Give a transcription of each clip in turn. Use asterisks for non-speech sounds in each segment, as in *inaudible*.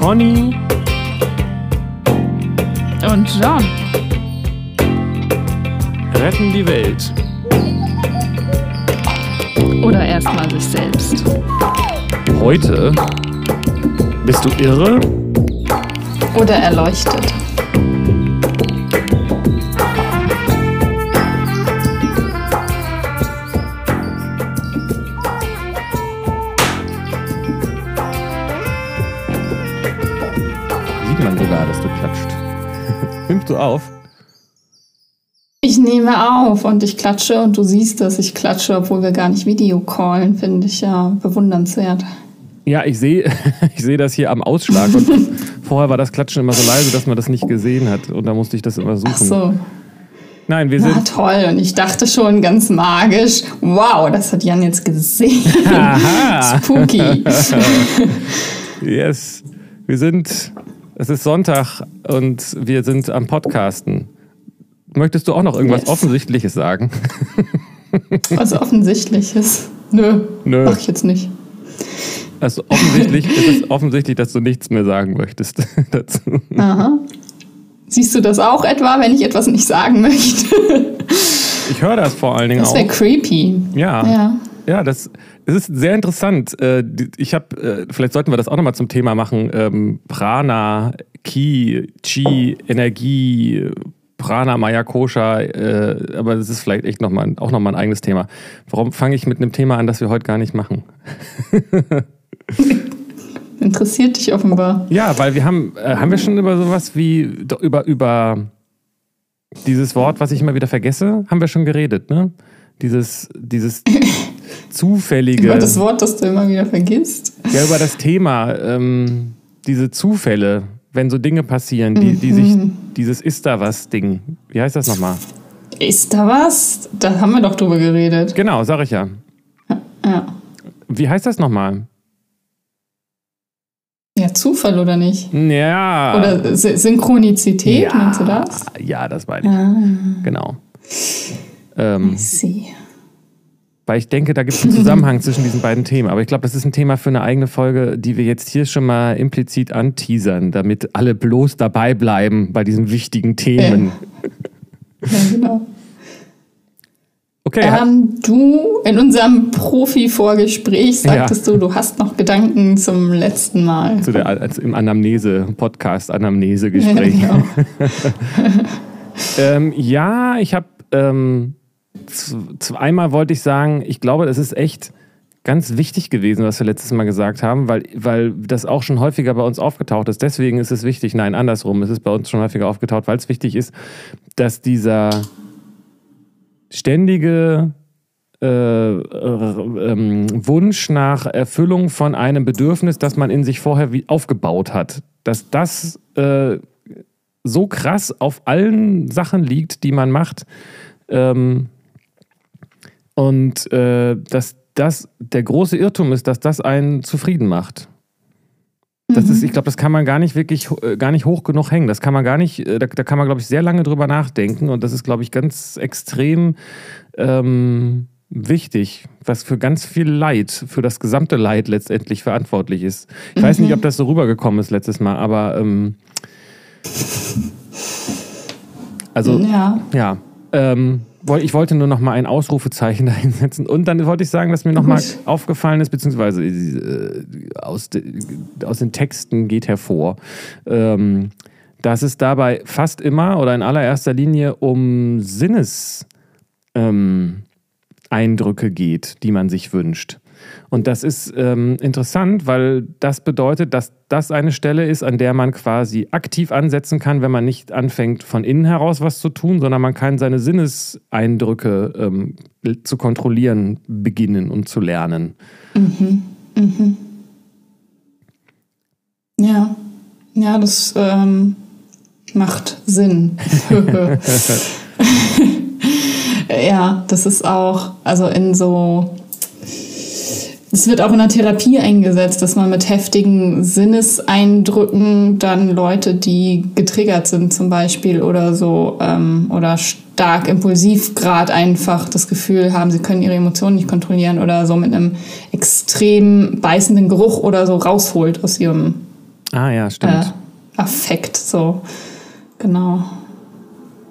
Conny und John retten die Welt. Oder erstmal sich selbst. Heute bist du irre Oder erleuchtet. Du auf? Ich nehme auf und ich klatsche und du siehst, dass ich klatsche, obwohl wir gar nicht Video callen, finde ich ja bewundernswert. Ja, ich sehe *laughs* ich sehe das hier am Ausschlag und *laughs* vorher war das Klatschen immer so leise, dass man das nicht gesehen hat und da musste ich das immer suchen. Ach so. Nein, wir Na sind toll. Und ich dachte schon ganz magisch, wow, das hat Jan jetzt gesehen. Aha. *laughs* Spooky. Yes. Wir sind es ist Sonntag und wir sind am Podcasten. Möchtest du auch noch irgendwas Yes. offensichtliches sagen? Was offensichtliches. Nö, Nö. mach ich jetzt nicht. Also offensichtlich ist es offensichtlich, dass du nichts mehr sagen möchtest *laughs* dazu. Aha. Siehst du das auch etwa, wenn ich etwas nicht sagen möchte? Ich höre das vor allen Dingen Das auch. wäre creepy. Ja. Ja. Ja, das, das ist sehr interessant. Äh, Ich habe, äh, vielleicht sollten wir das auch nochmal zum Thema machen. Ähm, Prana, Ki, Chi, Energie, Prana, Maya Kosha, äh, aber das ist vielleicht echt noch mal, auch nochmal ein eigenes Thema. Warum fange ich mit einem Thema an, das wir heute gar nicht machen? *laughs* Interessiert dich offenbar. Ja, weil wir haben, äh, haben wir schon über sowas wie, über, über dieses Wort, was ich immer wieder vergesse, haben wir schon geredet, ne? Dieses, dieses *laughs* zufällige. Über das Wort, das du immer wieder vergisst. Ja, über das Thema, ähm, diese Zufälle, wenn so Dinge passieren, die, die sich, dieses Ist da was Ding. Wie heißt das nochmal? Ist da was? Da haben wir doch drüber geredet. Genau, sag ich ja. Ja. Wie heißt das nochmal? Ja, Zufall oder nicht? Ja. Oder Sy- Synchronizität, ja, meinst du das? Ja, das meine ich. Ah, Genau. Ähm, I see. Weil ich denke, da gibt es einen *laughs* Zusammenhang zwischen diesen beiden Themen. Aber ich glaube, das ist ein Thema für eine eigene Folge, die wir jetzt hier schon mal implizit anteasern, damit alle bloß dabei bleiben bei diesen wichtigen Themen. Ja, genau. Okay, Ähm, du, in unserem Profi-Vorgespräch sagtest du, du hast noch Gedanken zum letzten Mal. zu der, als im Anamnese, Podcast Anamnese-Gespräch. Ja, genau. *laughs* Ähm, ja, ich habe ähm, einmal wollte ich sagen, ich glaube, es ist echt ganz wichtig gewesen, was wir letztes Mal gesagt haben, weil, weil das auch schon häufiger bei uns aufgetaucht ist. Deswegen ist es wichtig, nein, andersrum, es ist bei uns schon häufiger aufgetaucht, weil es wichtig ist, dass dieser ständige äh, äh, ähm, Wunsch nach Erfüllung von einem Bedürfnis, das man in sich vorher wie aufgebaut hat, dass das äh, so krass auf allen Sachen liegt, die man macht. Ähm, und äh, dass das der große Irrtum ist, dass das einen zufrieden macht. Das ist, ich glaube, das kann man gar nicht wirklich, äh, gar nicht hoch genug hängen. Das kann man gar nicht, äh, da, da kann man, glaube ich, sehr lange drüber nachdenken. Und das ist, glaube ich, ganz extrem ähm, wichtig, was für ganz viel Leid, für das gesamte Leid letztendlich verantwortlich ist. Ich weiß nicht, ob das so rübergekommen ist letztes Mal, aber ähm, also Ja. ja, ähm, ich wollte nur noch mal ein Ausrufezeichen *laughs* dahinsetzen. Und dann wollte ich sagen, dass mir noch mal aufgefallen ist, beziehungsweise äh, aus, de, aus den Texten geht hervor, ähm, dass es dabei fast immer oder in allererster Linie um Sinneseindrücke ähm, Eindrücke geht, die man sich wünscht. Und das ist ähm, interessant, weil das bedeutet, dass das eine Stelle ist, an der man quasi aktiv ansetzen kann, wenn man nicht anfängt, von innen heraus was zu tun, sondern man kann seine Sinneseindrücke ähm, zu kontrollieren beginnen und zu lernen. Ja. Ja, das ähm, macht Sinn. *laughs* *laughs* ja, das ist auch, also in so. Es wird auch in der Therapie eingesetzt, dass man mit heftigen Sinneseindrücken dann Leute, die getriggert sind zum Beispiel oder so ähm, oder stark impulsiv gerade einfach das Gefühl haben, sie können ihre Emotionen nicht kontrollieren oder so mit einem extrem beißenden Geruch oder so rausholt aus ihrem Ah ja, stimmt. Äh, Affekt, so. Genau.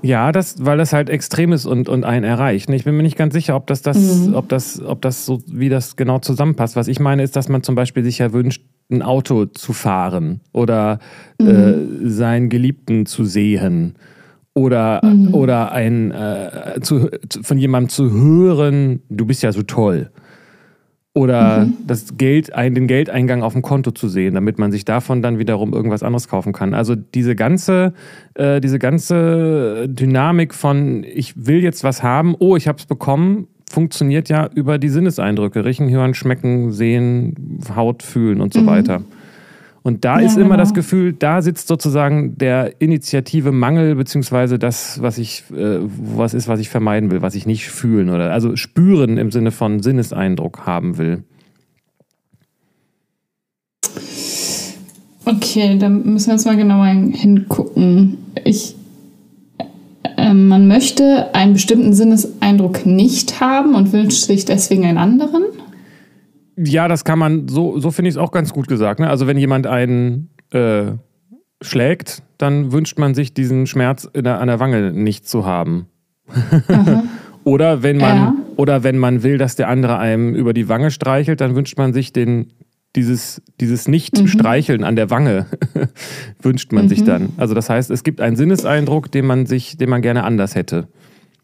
Ja, das, weil das halt extrem ist und, und einen erreicht. Ich bin mir nicht ganz sicher, ob das, das, mhm. ob das, ob das so, wie das genau zusammenpasst. Was ich meine, ist, dass man zum Beispiel sich ja wünscht, ein Auto zu fahren oder mhm. äh, seinen Geliebten zu sehen oder, mhm. oder ein, äh, zu, von jemandem zu hören, du bist ja so toll. Oder mhm. das Geld, den Geldeingang auf dem Konto zu sehen, damit man sich davon dann wiederum irgendwas anderes kaufen kann. Also diese ganze, äh, diese ganze Dynamik von ich will jetzt was haben, oh, ich habe es bekommen, funktioniert ja über die Sinneseindrücke. Riechen, hören, schmecken, sehen, Haut fühlen und so mhm. weiter. Und da ja, ist immer genau. das Gefühl, da sitzt sozusagen der Initiative Mangel, beziehungsweise das, was ich, äh, was ist, was ich vermeiden will, was ich nicht fühlen oder also spüren im Sinne von Sinneseindruck haben will. Okay, dann müssen wir jetzt mal genauer hingucken. Ich, äh, man möchte einen bestimmten Sinneseindruck nicht haben und wünscht sich deswegen einen anderen. Ja, das kann man, so, so finde ich es auch ganz gut gesagt. Ne? Also wenn jemand einen äh, schlägt, dann wünscht man sich diesen Schmerz der, an der Wange nicht zu haben. *laughs* oder wenn man ja. oder wenn man will, dass der andere einem über die Wange streichelt, dann wünscht man sich den dieses, dieses Nicht-Streicheln mhm. an der Wange *laughs* wünscht man mhm. sich dann. Also das heißt, es gibt einen Sinneseindruck, den man sich, den man gerne anders hätte.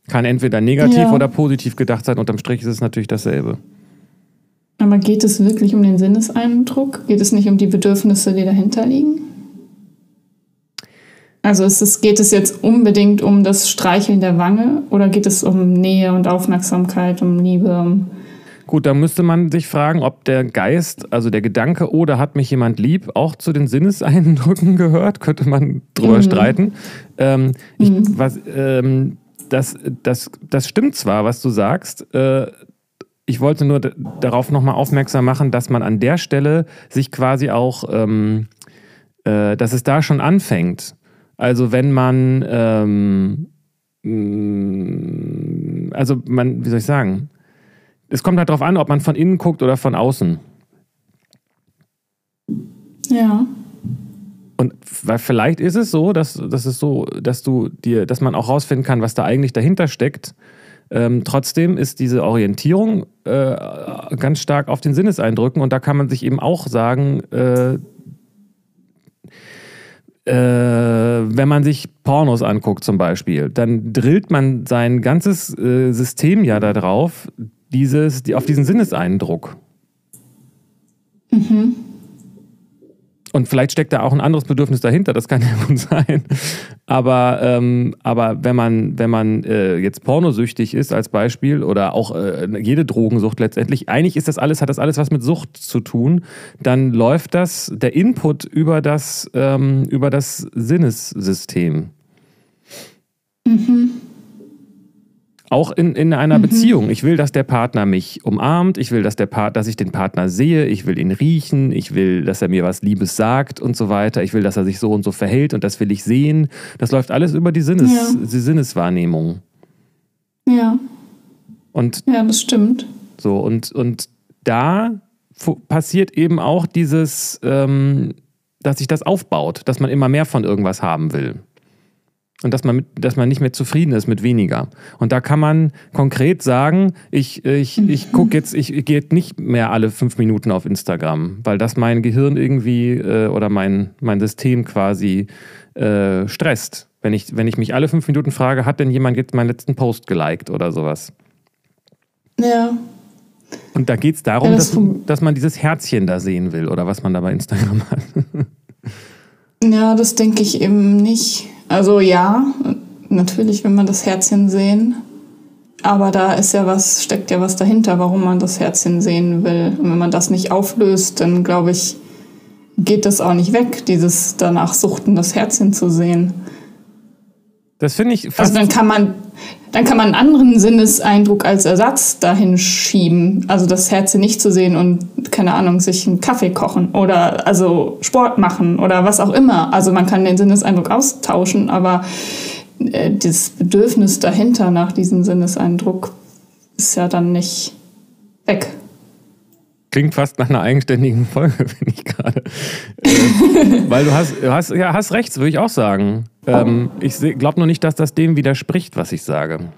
Kann entweder negativ ja. oder positiv gedacht sein. Unterm Strich ist es natürlich dasselbe. Aber geht es wirklich um den Sinneseindruck? Geht es nicht um die Bedürfnisse, die dahinter liegen? Also es, geht es jetzt unbedingt um das Streicheln der Wange oder geht es um Nähe und Aufmerksamkeit, um Liebe? Um Gut, da müsste man sich fragen, ob der Geist, also der Gedanke, oh, da hat mich jemand lieb, auch zu den Sinneseindrücken gehört, könnte man drüber mhm. streiten. Ähm, ich, mhm. was, ähm, das, das, das stimmt zwar, was du sagst, äh, ich wollte nur darauf nochmal aufmerksam machen, dass man an der Stelle sich quasi auch, ähm, äh, dass es da schon anfängt. Also wenn man, ähm, mm, also man, wie soll ich sagen, es kommt halt darauf an, ob man von innen guckt oder von außen. Ja. Und weil vielleicht ist es so, dass, dass es so, dass du dir, dass man auch rausfinden kann, was da eigentlich dahinter steckt ähm, trotzdem ist diese Orientierung äh, ganz stark auf den Sinneseindrücken und da kann man sich eben auch sagen, äh, äh, wenn man sich Pornos anguckt zum Beispiel, dann drillt man sein ganzes äh, System ja darauf, dieses, die, auf diesen Sinneseindruck. Mhm. Und vielleicht steckt da auch ein anderes Bedürfnis dahinter, das kann *laughs* ja gut sein. Aber, ähm, aber wenn man, wenn man äh, jetzt pornosüchtig ist als Beispiel oder auch äh, jede Drogensucht letztendlich, eigentlich ist das alles, hat das alles was mit Sucht zu tun, dann läuft das, der Input über das, ähm, über das Sinnessystem. Mhm. Auch in, in einer mhm. Beziehung. Ich will, dass der Partner mich umarmt, ich will, dass, der Part, dass ich den Partner sehe, ich will ihn riechen, ich will, dass er mir was Liebes sagt und so weiter. Ich will, dass er sich so und so verhält und das will ich sehen. Das läuft alles über die, Sinnes, ja. die Sinneswahrnehmung. Ja. Und, ja, das stimmt. So, und, und da passiert eben auch dieses, ähm, dass sich das aufbaut, dass man immer mehr von irgendwas haben will und dass man, mit, dass man nicht mehr zufrieden ist mit weniger. Und da kann man konkret sagen, ich, ich, ich *laughs* gucke jetzt, ich, ich gehe nicht mehr alle fünf Minuten auf Instagram, weil das mein Gehirn irgendwie äh, oder mein, mein System quasi äh, stresst. Wenn ich, wenn ich mich alle fünf Minuten frage, hat denn jemand jetzt meinen letzten Post geliked oder sowas? Ja. Und da geht es darum, ja, das dass, dass man dieses Herzchen da sehen will oder was man da bei Instagram hat. *laughs* ja, das denke ich eben nicht. Also ja, natürlich will man das Herzchen sehen. Aber da ist ja was, steckt ja was dahinter, warum man das Herzchen sehen will. Und wenn man das nicht auflöst, dann glaube ich, geht das auch nicht weg, dieses danach suchten, das Herzchen zu sehen. Das finde ich fast Also dann kann man, dann kann man einen anderen Sinneseindruck als Ersatz dahin schieben. Also das Herzchen nicht zu sehen und, keine Ahnung, sich einen Kaffee kochen oder also Sport machen oder was auch immer. Also man kann den Sinneseindruck austauschen, aber äh, das Bedürfnis dahinter nach diesem Sinneseindruck ist ja dann nicht weg. Klingt fast nach einer eigenständigen *laughs* Folge, finde ich gerade. Äh, weil du hast, hast, ja, hast recht, würde ich auch sagen. Ähm, ich glaube nur nicht, dass das dem widerspricht, was ich sage.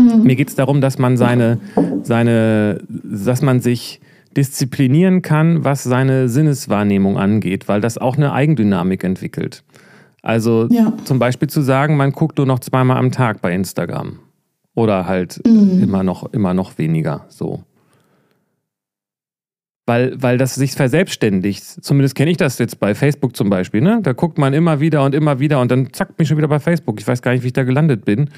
Mhm. Mir geht es darum, dass man seine, seine, dass man sich disziplinieren kann, was seine Sinneswahrnehmung angeht, weil das auch eine Eigendynamik entwickelt. Also ja. zum Beispiel zu sagen, man guckt nur noch zweimal am Tag bei Instagram. Oder halt mhm. immer, noch, immer noch weniger so. Weil, weil das sich verselbstständigt. Zumindest kenne ich das jetzt bei Facebook zum Beispiel. Ne? Da guckt man immer wieder und immer wieder und dann zackt mich schon wieder bei Facebook. Ich weiß gar nicht, wie ich da gelandet bin.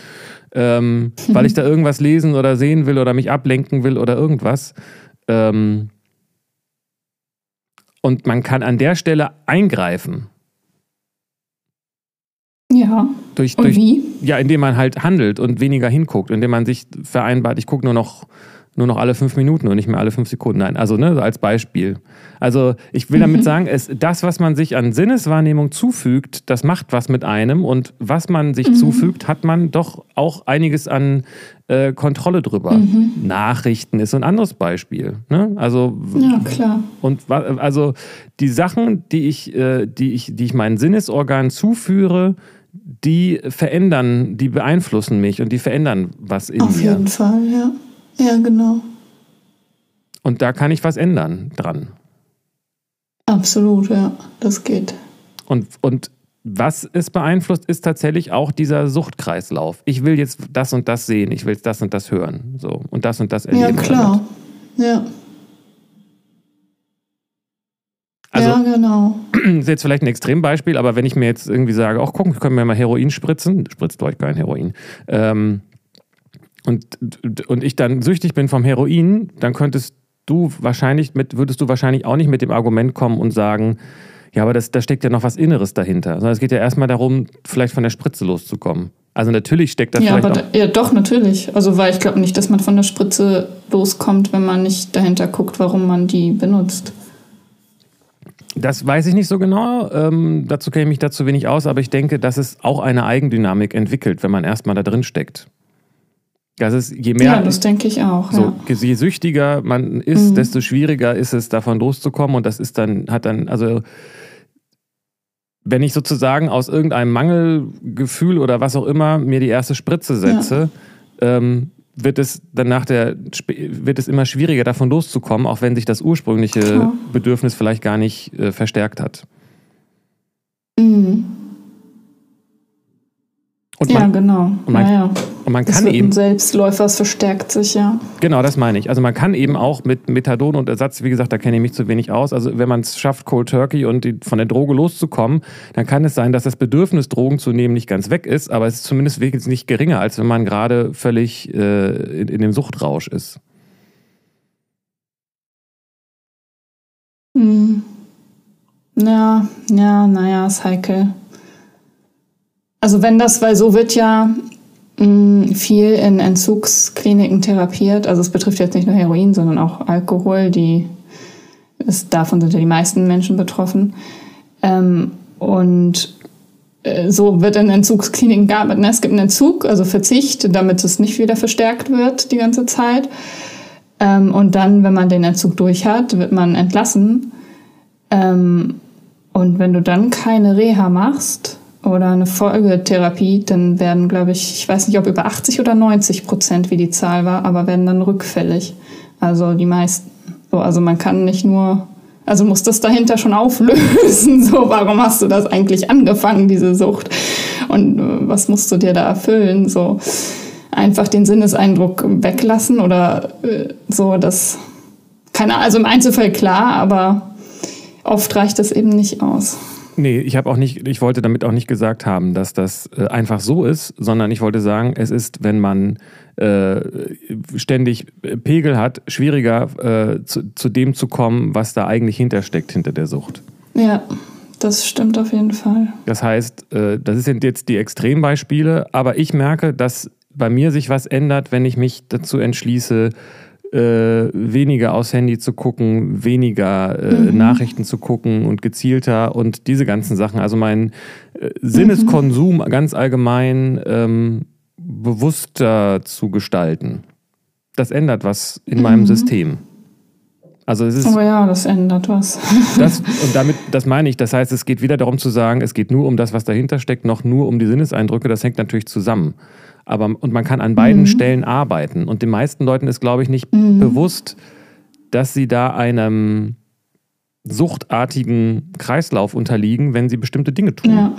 Ähm, mhm. *laughs* Weil ich da irgendwas lesen oder sehen will oder mich ablenken will oder irgendwas. Ähm, und man kann an der Stelle eingreifen. Ja. Durch, und durch, wie? Ja, indem man halt handelt und weniger hinguckt, indem man sich vereinbart, ich gucke nur noch, nur noch alle fünf Minuten und nicht mehr alle fünf Sekunden. Nein, also ne, als Beispiel. Also ich will damit mhm. sagen, es, das, was man sich an Sinneswahrnehmung zufügt, das macht was mit einem und was man sich mhm. zufügt, hat man doch auch einiges an äh, Kontrolle drüber. Mhm. Nachrichten ist ein anderes Beispiel. Ne? Also ja klar. Und also die Sachen, die ich, äh, die ich, die ich meinen Sinnesorganen zuführe, die verändern, die beeinflussen mich und die verändern was in Auf mir. Auf jeden Fall, ja. Ja, genau. Und da kann ich was ändern dran. Absolut, ja, das geht. Und, und was es beeinflusst, ist tatsächlich auch dieser Suchtkreislauf. Ich will jetzt das und das sehen, ich will das und das hören. So, und das und das erleben. Ja, klar. Damit. Ja. Also, ja, genau. Das *clears throat* ist jetzt vielleicht ein Extrembeispiel, aber wenn ich mir jetzt irgendwie sage, ach guck, können wir mal Heroin spritzen, spritzt euch kein Heroin, ähm, und, und ich dann süchtig bin vom Heroin, dann könntest du wahrscheinlich mit, würdest du wahrscheinlich auch nicht mit dem Argument kommen und sagen, ja, aber das, da steckt ja noch was Inneres dahinter. Sondern es geht ja erstmal darum, vielleicht von der Spritze loszukommen. Also natürlich steckt da ja, vielleicht aber da, ja, doch, natürlich. Also weil ich glaube nicht, dass man von der Spritze loskommt, wenn man nicht dahinter guckt, warum man die benutzt. Das weiß ich nicht so genau. Ähm, dazu kenne ich mich dazu wenig aus, aber ich denke, dass es auch eine Eigendynamik entwickelt, wenn man erstmal da drin steckt. Das ist, je mehr. Ja, das denke ich auch. So, ja. Je süchtiger man ist, mhm. desto schwieriger ist es, davon loszukommen. Und das ist dann, hat dann, also wenn ich sozusagen aus irgendeinem Mangelgefühl oder was auch immer mir die erste Spritze setze, ja. ähm, wird es dann nach der wird es immer schwieriger davon loszukommen, auch wenn sich das ursprüngliche Klar. Bedürfnis vielleicht gar nicht äh, verstärkt hat. Mhm. Und man, ja, genau. Und man, ja, ja. Und man kann eben. Selbstläufer, es verstärkt sich, ja. Genau, das meine ich. Also man kann eben auch mit Methadon und Ersatz, wie gesagt, da kenne ich mich zu wenig aus. Also wenn man es schafft, Cold Turkey und die, von der Droge loszukommen, dann kann es sein, dass das Bedürfnis, Drogen zu nehmen, nicht ganz weg ist, aber es ist zumindest nicht geringer, als wenn man gerade völlig äh, in, in dem Suchtrausch ist. Hm. Ja, ja, naja, ist heikel. Also wenn das, weil so wird ja mh, mm, viel in Entzugskliniken therapiert. Also es betrifft jetzt nicht nur Heroin, sondern auch Alkohol. Die ist, davon sind ja die meisten Menschen betroffen. Ähm, und äh, so wird in Entzugskliniken gearbeitet. Es gibt einen Entzug, also Verzicht, damit es nicht wieder verstärkt wird die ganze Zeit. Ähm, und dann, wenn man den Entzug durch hat, wird man entlassen. Ähm, und wenn du dann keine Reha machst, oder eine Folgetherapie, dann werden, glaube ich, ich weiß nicht, ob über 80 oder 90 Prozent, wie die Zahl war, aber werden dann rückfällig. Also die meisten. So, also man kann nicht nur, also muss das dahinter schon auflösen. *laughs* So, warum hast du das eigentlich angefangen, diese Sucht? Und äh, was musst du dir da erfüllen? So einfach den Sinneseindruck weglassen oder äh, so, das keine, also im Einzelfall klar, aber oft reicht das eben nicht aus. Nee, ich habe auch nicht, ich wollte damit auch nicht gesagt haben, dass das äh, einfach so ist, sondern ich wollte sagen, es ist, wenn man äh, ständig Pegel hat, schwieriger äh, zu, zu dem zu kommen, was da eigentlich hintersteckt hinter der Sucht. Ja, das stimmt auf jeden Fall. Das heißt, äh, das sind jetzt die Extrembeispiele, aber ich merke, dass bei mir sich was ändert, wenn ich mich dazu entschließe, äh, weniger aufs Handy zu gucken, weniger äh, mhm. Nachrichten zu gucken und gezielter und diese ganzen Sachen. Also mein äh, Sinneskonsum mhm. ganz allgemein ähm, bewusster zu gestalten. Das ändert was in mhm. meinem System. Also es ist, Oh ja, das ändert was. *laughs* das, und damit, das meine ich. Das heißt, es geht weder darum zu sagen, es geht nur um das, was dahinter steckt, noch nur um die Sinneseindrücke. Das hängt natürlich zusammen. Aber, und man kann an beiden Stellen arbeiten. Und den meisten Leuten ist, glaube ich, nicht bewusst, dass sie da einem suchtartigen Kreislauf unterliegen, wenn sie bestimmte Dinge tun. Ja.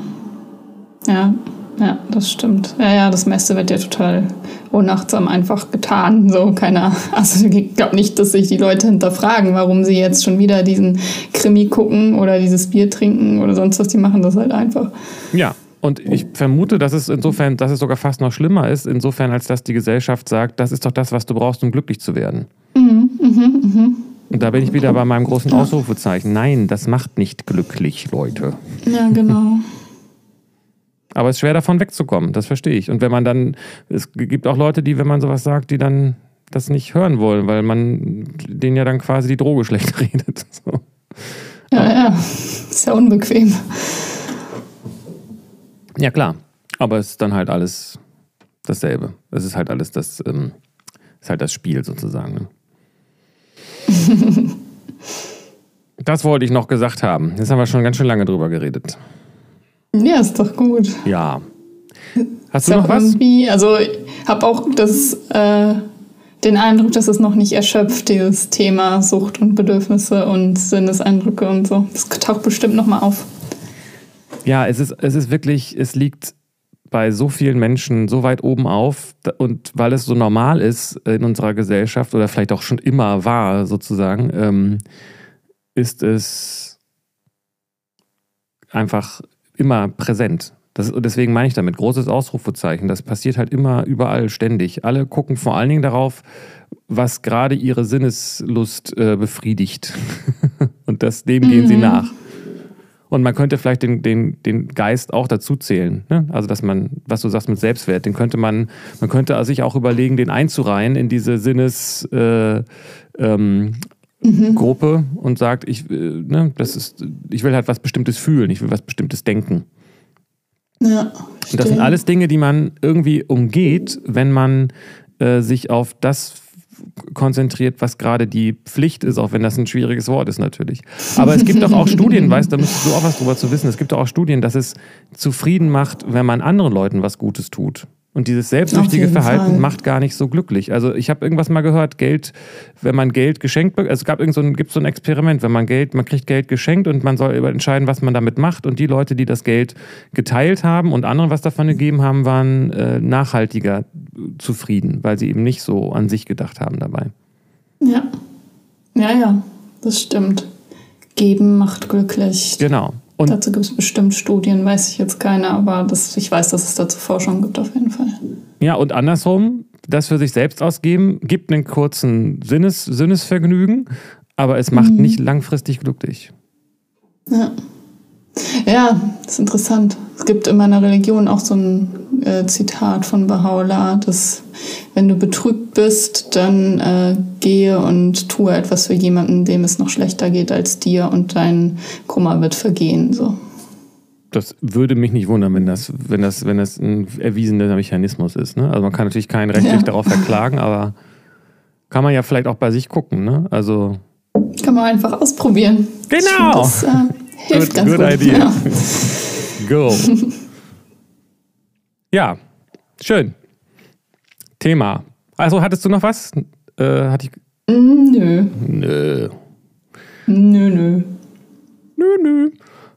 Ja, ja, das stimmt. Ja, ja, das meiste wird ja total unachtsam einfach getan. So, keiner. *laughs* Also ich glaube nicht, dass sich die Leute hinterfragen, warum sie jetzt schon wieder diesen Krimi gucken oder dieses Bier trinken oder sonst was. Die machen das halt einfach. Ja, und ich vermute, dass es insofern, dass es sogar fast noch schlimmer ist, insofern, als dass die Gesellschaft sagt, das ist doch das, was du brauchst, um glücklich zu werden. Und da bin ich wieder bei meinem großen Ausrufezeichen. Nein, das macht nicht glücklich, Leute. Ja, genau. Aber es ist schwer davon wegzukommen, das verstehe ich. Und wenn man dann, es gibt auch Leute, die, wenn man sowas sagt, die dann das nicht hören wollen, weil man denen ja dann quasi die Droge schlecht *laughs* redet. So. Ja, ja. Ist ja unbequem. Ja, klar. Aber es ist dann halt alles dasselbe. Es ist halt alles das, ähm, ist halt das Spiel sozusagen. Ne? *laughs* das wollte ich noch gesagt haben. Jetzt haben wir schon ganz schön lange drüber geredet. Ja, ist doch gut. Ja. Hast Ist du noch was? irgendwie, also ich habe auch das, äh, den Eindruck, dass es noch nicht erschöpft, dieses Thema Sucht und Bedürfnisse und Sinneseindrücke und so. Das taucht bestimmt nochmal auf. Ja, es ist, es ist wirklich, es liegt bei so vielen Menschen so weit oben auf und weil es so normal ist in unserer Gesellschaft oder vielleicht auch schon immer war sozusagen, ähm, ist es einfach immer präsent. Das, und deswegen meine ich damit großes Ausrufezeichen. Das passiert halt immer überall ständig. Alle gucken vor allen Dingen darauf, was gerade ihre Sinneslust äh, befriedigt. *laughs* und das, dem gehen sie nach. Und man könnte vielleicht den, den, den Geist auch dazu zählen. Ne? Also, dass man, was du sagst mit Selbstwert, den könnte man, man könnte sich auch überlegen, den einzureihen in diese Sinnes, äh, ähm, Gruppe und sagt, ich, äh, ne, das ist, ich will halt was Bestimmtes fühlen, ich will was Bestimmtes denken. Ja. Und das sind alles Dinge, die man irgendwie umgeht, wenn man äh, sich auf das konzentriert, was gerade die Pflicht ist, auch wenn das ein schwieriges Wort ist natürlich. Aber es gibt doch auch Studien, weißt da müsstest du auch was drüber zu wissen, es gibt doch auch Studien, dass es zufrieden macht, wenn man anderen Leuten was Gutes tut. Und dieses selbstsüchtige Verhalten Fall. macht gar nicht so glücklich. Also ich habe irgendwas mal gehört, Geld, wenn man Geld geschenkt bekommt, also es gab irgend so ein, gibt so ein Experiment, wenn man Geld, man kriegt Geld geschenkt und man soll über- entscheiden, was man damit macht. Und die Leute, die das Geld geteilt haben und anderen was davon gegeben haben, waren äh, nachhaltiger zufrieden, weil sie eben nicht so an sich gedacht haben dabei. Ja. Ja, ja, das stimmt. Geben macht glücklich. Genau. Und Dazu gibt es bestimmt Studien, weiß ich jetzt keine, aber das, ich weiß, dass es dazu Forschung gibt auf jeden Fall. ja, und andersrum, das für sich selbst ausgeben, gibt einen kurzen Sinnes, Sinnesvergnügen, aber es macht nicht langfristig glücklich. Ja. Ja, ist interessant. Es gibt in meiner Religion auch so ein äh, Zitat von Baha'u'llah, dass wenn du betrübt bist, dann äh, gehe und tue etwas für jemanden, dem es noch schlechter geht als dir und dein Kummer wird vergehen. So. Das würde mich nicht wundern, wenn das, wenn das, wenn das ein erwiesener Mechanismus ist. Ne? Also man kann natürlich keinen rechtlich Ja. darauf verklagen, aber kann man ja vielleicht auch bei sich gucken. Ne? Also Kann man einfach ausprobieren. Genau. Das äh, hilft Good- ganz good gut. idea. Ja. *laughs* go. ja, schön. Thema. Also hattest du noch was? Äh, hatte ich. Mm, Nö, Nö. nö, nö. Nö, nö.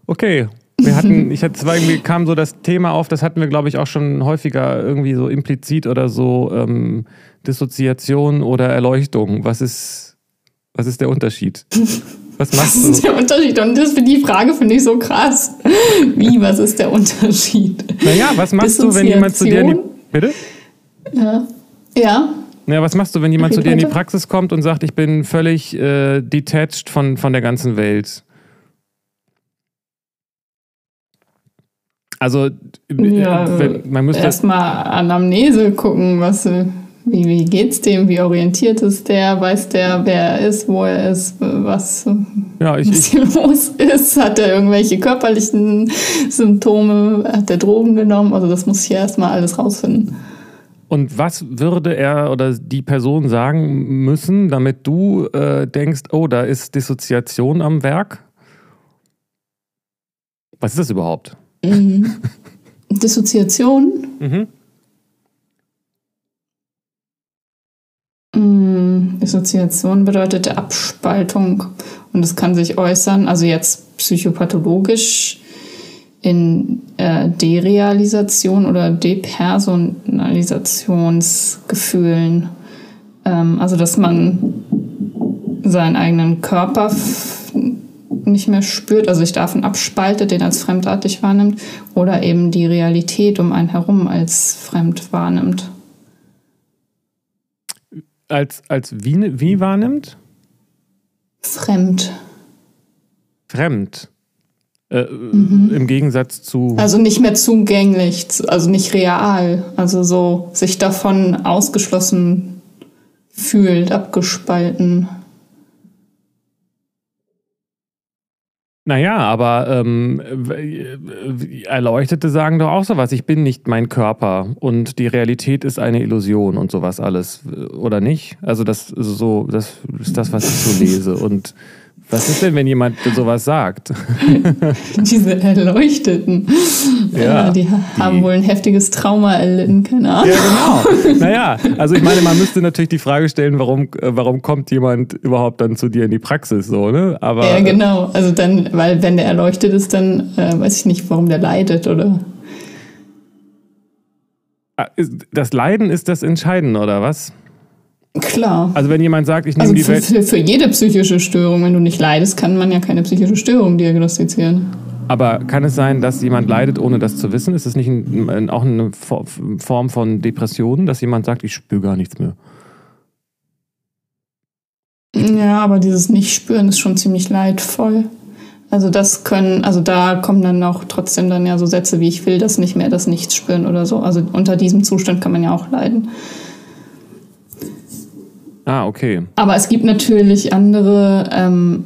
Okay. Wir hatten, *laughs* ich hatte zwar irgendwie kam so das Thema auf, das hatten wir, glaube ich, auch schon häufiger irgendwie so implizit oder so ähm, Dissoziation oder Erleuchtung. Was ist, was ist der Unterschied? *laughs* Was Was machst ist du? der Unterschied? Und das, die Frage finde ich so krass. Wie, was ist der Unterschied? Naja, was machst du, wenn jemand zu dir in die. Bitte? Ja. Ja. Ja, was machst du, wenn jemand zu dir in die. Praxis kommt und sagt, ich bin völlig äh, detached von, von der ganzen Welt? Also, äh, Ja, wenn, man müsste. Erstmal Anamnese gucken, was, äh, wie, wie geht's dem, wie orientiert ist der, weiß der, wer er ist, wo er ist, was, Ja, ich, was ich, hier *laughs* los ist, hat er irgendwelche körperlichen Symptome, hat er Drogen genommen, also das muss ich ja erstmal alles rausfinden. Und was würde er oder die Person sagen müssen, damit du äh, denkst, oh, da ist Dissoziation am Werk? Was ist das überhaupt? Mhm. Dissoziation? Mhm. Dissoziation bedeutet Abspaltung und es kann sich äußern, also jetzt psychopathologisch in äh, Derealisation oder Depersonalisationsgefühlen. Ähm, also dass man seinen eigenen Körper nicht mehr spürt, also sich davon abspaltet, den als fremdartig wahrnimmt, oder eben die Realität um einen herum als fremd wahrnimmt. Als, als wie, wie wahrnimmt? Fremd. Fremd. Äh, mhm. Im Gegensatz zu. Also nicht mehr zugänglich, also nicht real. Also so sich davon ausgeschlossen fühlt, abgespalten. Naja, aber ähm, Erleuchtete sagen doch auch sowas. Ich bin nicht mein Körper und die Realität ist eine Illusion und sowas alles, oder nicht? Also das so, das ist das, was ich so lese. Und was ist denn, wenn jemand sowas sagt? *laughs* Diese Erleuchteten. Ja, die haben die. wohl ein heftiges Trauma erlitten, keine Ahnung. Ja, genau. Naja, also ich meine, man müsste natürlich die Frage stellen, warum, äh, warum kommt jemand überhaupt dann zu dir in die Praxis, so, ne? Aber, ja, genau. Also dann, weil wenn der erleuchtet ist, dann äh, weiß ich nicht, warum der leidet, oder? Ah, das Leiden ist das Entscheidende, oder was? Klar. Also wenn jemand sagt, ich nehme also die Welt... Für, für jede psychische Störung, wenn du nicht leidest, kann man ja keine psychische Störung diagnostizieren. Aber kann es sein, dass jemand leidet, ohne das zu wissen? Ist das nicht ein, auch eine Form von Depression, dass jemand sagt, ich spüre gar nichts mehr? Ja, aber dieses Nicht-Spüren ist schon ziemlich leidvoll. Also das können, also da kommen dann auch trotzdem dann ja so Sätze wie ich will das nicht mehr, das Nichts spüren oder so. Also unter diesem Zustand kann man ja auch leiden. Ah, okay. Aber es gibt natürlich andere, ähm,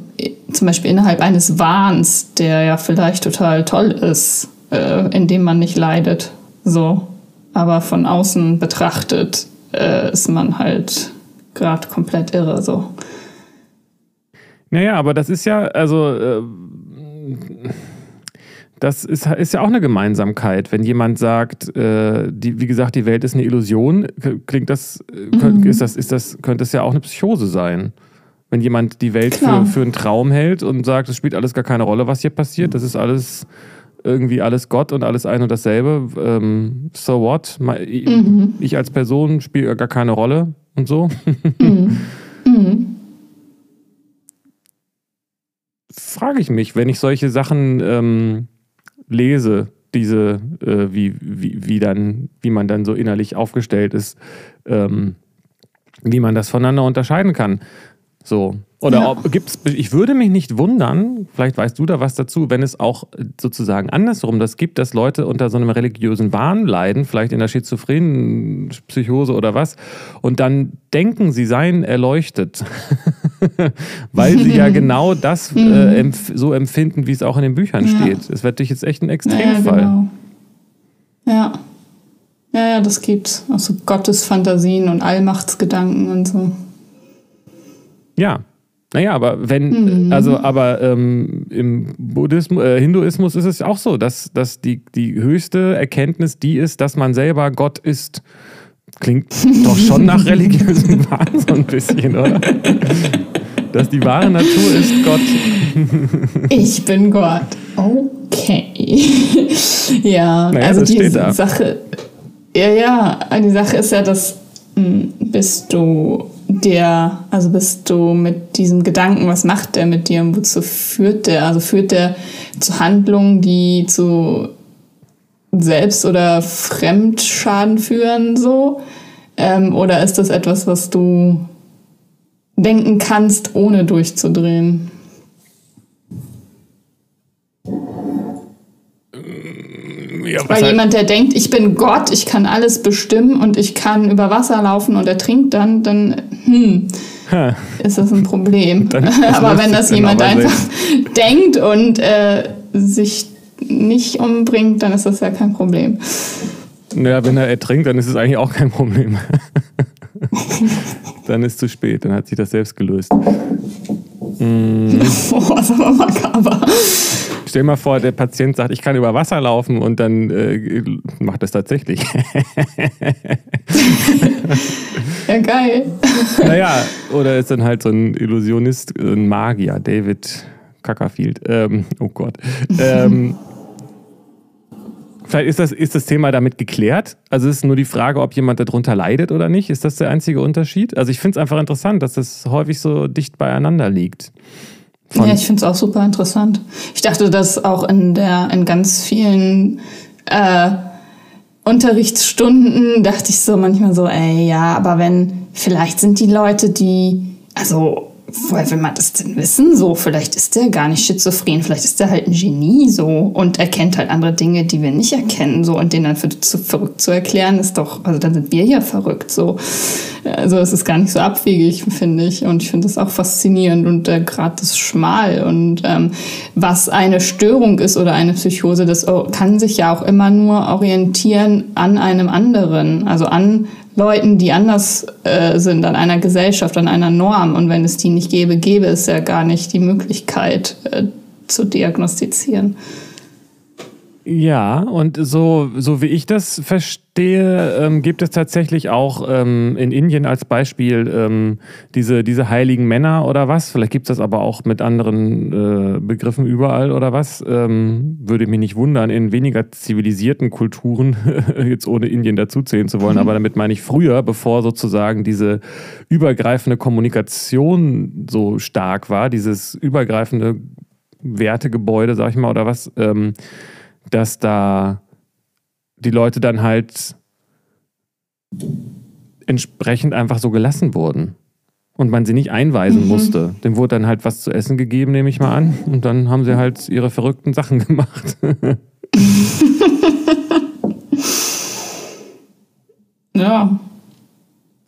zum Beispiel innerhalb eines Wahns, der ja vielleicht total toll ist, äh, in dem man nicht leidet. So. Aber von außen betrachtet äh, ist man halt gerade komplett irre. So. Naja, aber das ist ja, also. Äh das ist, ist ja auch eine Gemeinsamkeit. Wenn jemand sagt, äh, die, wie gesagt, die Welt ist eine Illusion, klingt das, äh, mhm. ist das, ist das, könnte es ja auch eine Psychose sein. Wenn jemand die Welt für, für einen Traum hält und sagt, es spielt alles gar keine Rolle, was hier passiert, das ist alles irgendwie alles Gott und alles ein und dasselbe. Ähm, so what? Mhm. Ich als Person spiele gar keine Rolle und so. Mhm. *laughs* Mhm. Frage ich mich, wenn ich solche Sachen ähm, lese, diese, äh, wie, wie, wie, dann, wie man dann so innerlich aufgestellt ist, ähm, wie man das voneinander unterscheiden kann. So. Oder ja. ob, gibt's, ich würde mich nicht wundern, vielleicht weißt du da was dazu, wenn es auch sozusagen andersrum das gibt, dass Leute unter so einem religiösen Wahn leiden, vielleicht in der schizophrenen Psychose oder was, und dann denken, sie seien erleuchtet, *laughs* weil sie ja *laughs* genau das äh, mhm. empf so empfinden, wie es auch in den Büchern ja. steht. Es wird dich jetzt echt ein Extremfall. Ja, genau. ja. Ja, ja, das gibt auch so Gottesfantasien und Allmachtsgedanken und so. Ja, naja, aber wenn, mhm. also, aber ähm, im Buddhismus, äh, Hinduismus ist es auch so, dass, dass die, die höchste Erkenntnis die ist, dass man selber Gott ist. Klingt doch schon nach *laughs* religiösem Wahn so ein bisschen, oder? dass die wahre Natur ist Gott. *laughs* ich bin Gott. Okay. *laughs* ja, naja, also die Sache. Ja, ja, die Sache ist ja, dass hm, bist du der, also bist du mit diesem Gedanken, was macht der mit dir und wozu führt der? Also führt der zu Handlungen, die zu Selbst- oder Fremdschaden führen, so? Ähm, oder ist das etwas, was du denken kannst, ohne durchzudrehen? Ja, Weil jemand, der denkt, ich bin Gott, ich kann alles bestimmen und ich kann über Wasser laufen und er trinkt dann, dann hm, ist das ein Problem. *laughs* *laughs* Aber wenn das jemand einfach *laughs* denkt und äh, sich nicht umbringt, dann ist das ja kein Problem. Naja, wenn er ertrinkt, dann ist es eigentlich auch kein Problem. dann ist es zu spät, dann hat sich das selbst gelöst. Mm. Oh, das aber makaber. Stell dir mal vor, der Patient sagt, ich kann über Wasser laufen und dann äh, macht das tatsächlich. *laughs* ja, geil. Naja, oder ist dann halt so ein Illusionist, ein Magier, David Cackerfield. Ähm, oh Gott. Ähm, vielleicht ist das, ist das Thema damit geklärt. Also es ist nur die Frage, ob jemand darunter leidet oder nicht. Ist das der einzige Unterschied? Also ich finde es einfach interessant, dass das häufig so dicht beieinander liegt. Von ja, ich finde es auch super interessant. Ich dachte, dass auch in der in ganz vielen äh, Unterrichtsstunden dachte ich so manchmal so, ey, ja, aber wenn vielleicht sind die Leute, die also woher will man das denn wissen? So, vielleicht ist der gar nicht schizophren, vielleicht ist der halt ein Genie so und erkennt halt andere Dinge, die wir nicht erkennen, so und den dann für zu verrückt zu erklären, ist doch, also dann sind wir ja verrückt, so. Also es ist gar nicht so abwegig, finde ich. Und ich finde das auch faszinierend und der Grad ist schmal. Und ähm, was eine Störung ist oder eine Psychose, das kann sich ja auch immer nur orientieren an einem anderen, also an Leuten, die anders äh, sind, an einer Gesellschaft, an einer Norm. Und wenn es die nicht gäbe, gäbe es ja gar nicht die Möglichkeit äh, zu diagnostizieren. Ja, und so, so wie ich das verstehe, ähm, gibt es tatsächlich auch ähm, in Indien als Beispiel ähm, diese, diese heiligen Männer oder was. Vielleicht gibt es das aber auch mit anderen äh, Begriffen überall oder was. Ähm, würde mich nicht wundern, in weniger zivilisierten Kulturen, *laughs* jetzt ohne Indien dazuzählen zu wollen, mhm. *laughs* aber damit meine ich früher, bevor sozusagen diese übergreifende Kommunikation so stark war, dieses übergreifende Wertegebäude, sag ich mal, oder was. Dass da die Leute dann halt entsprechend einfach so gelassen wurden. Und man sie nicht einweisen mhm. musste. Dem wurde dann halt was zu essen gegeben, nehme ich mal an. Und dann haben sie halt ihre verrückten Sachen *laughs* gemacht. *laughs* ja,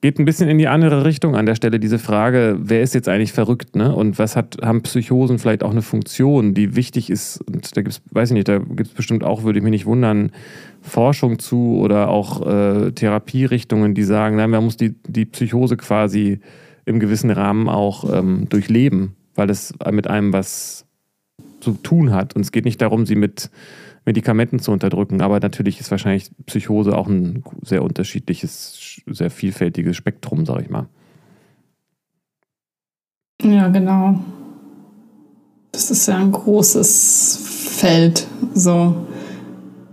geht ein bisschen in die andere Richtung an der Stelle, diese Frage, wer ist jetzt eigentlich verrückt, ne? Und was hat, haben Psychosen vielleicht auch eine Funktion, die wichtig ist? Und da gibt es, weiß ich nicht, da gibt es bestimmt auch, würde ich mich nicht wundern, Forschung zu oder auch äh, Therapierichtungen, die sagen, nein, man muss die, die Psychose quasi im gewissen Rahmen auch ähm, durchleben, weil es mit einem was zu tun hat. Und es geht nicht darum, sie mit Medikamenten zu unterdrücken. Aber natürlich ist wahrscheinlich Psychose auch ein sehr unterschiedliches, sehr vielfältiges Spektrum, sag ich mal. Ja, genau. Das ist ja ein großes Feld, so.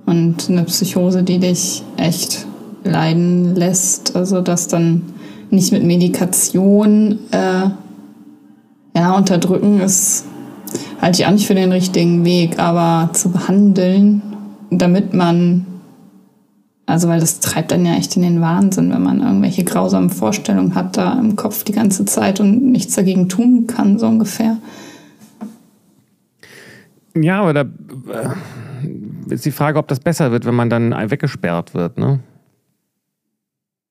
Und eine Psychose, die dich echt leiden lässt. Also, dass dann nicht mit Medikation äh, ja, unterdrücken ist halte ich auch nicht für den richtigen Weg, aber zu behandeln, damit man, also weil das treibt dann ja echt in den Wahnsinn, wenn man irgendwelche grausamen Vorstellungen hat da im Kopf die ganze Zeit und nichts dagegen tun kann, so ungefähr. Ja, aber da äh, ist die Frage, ob das besser wird, wenn man dann weggesperrt wird, ne?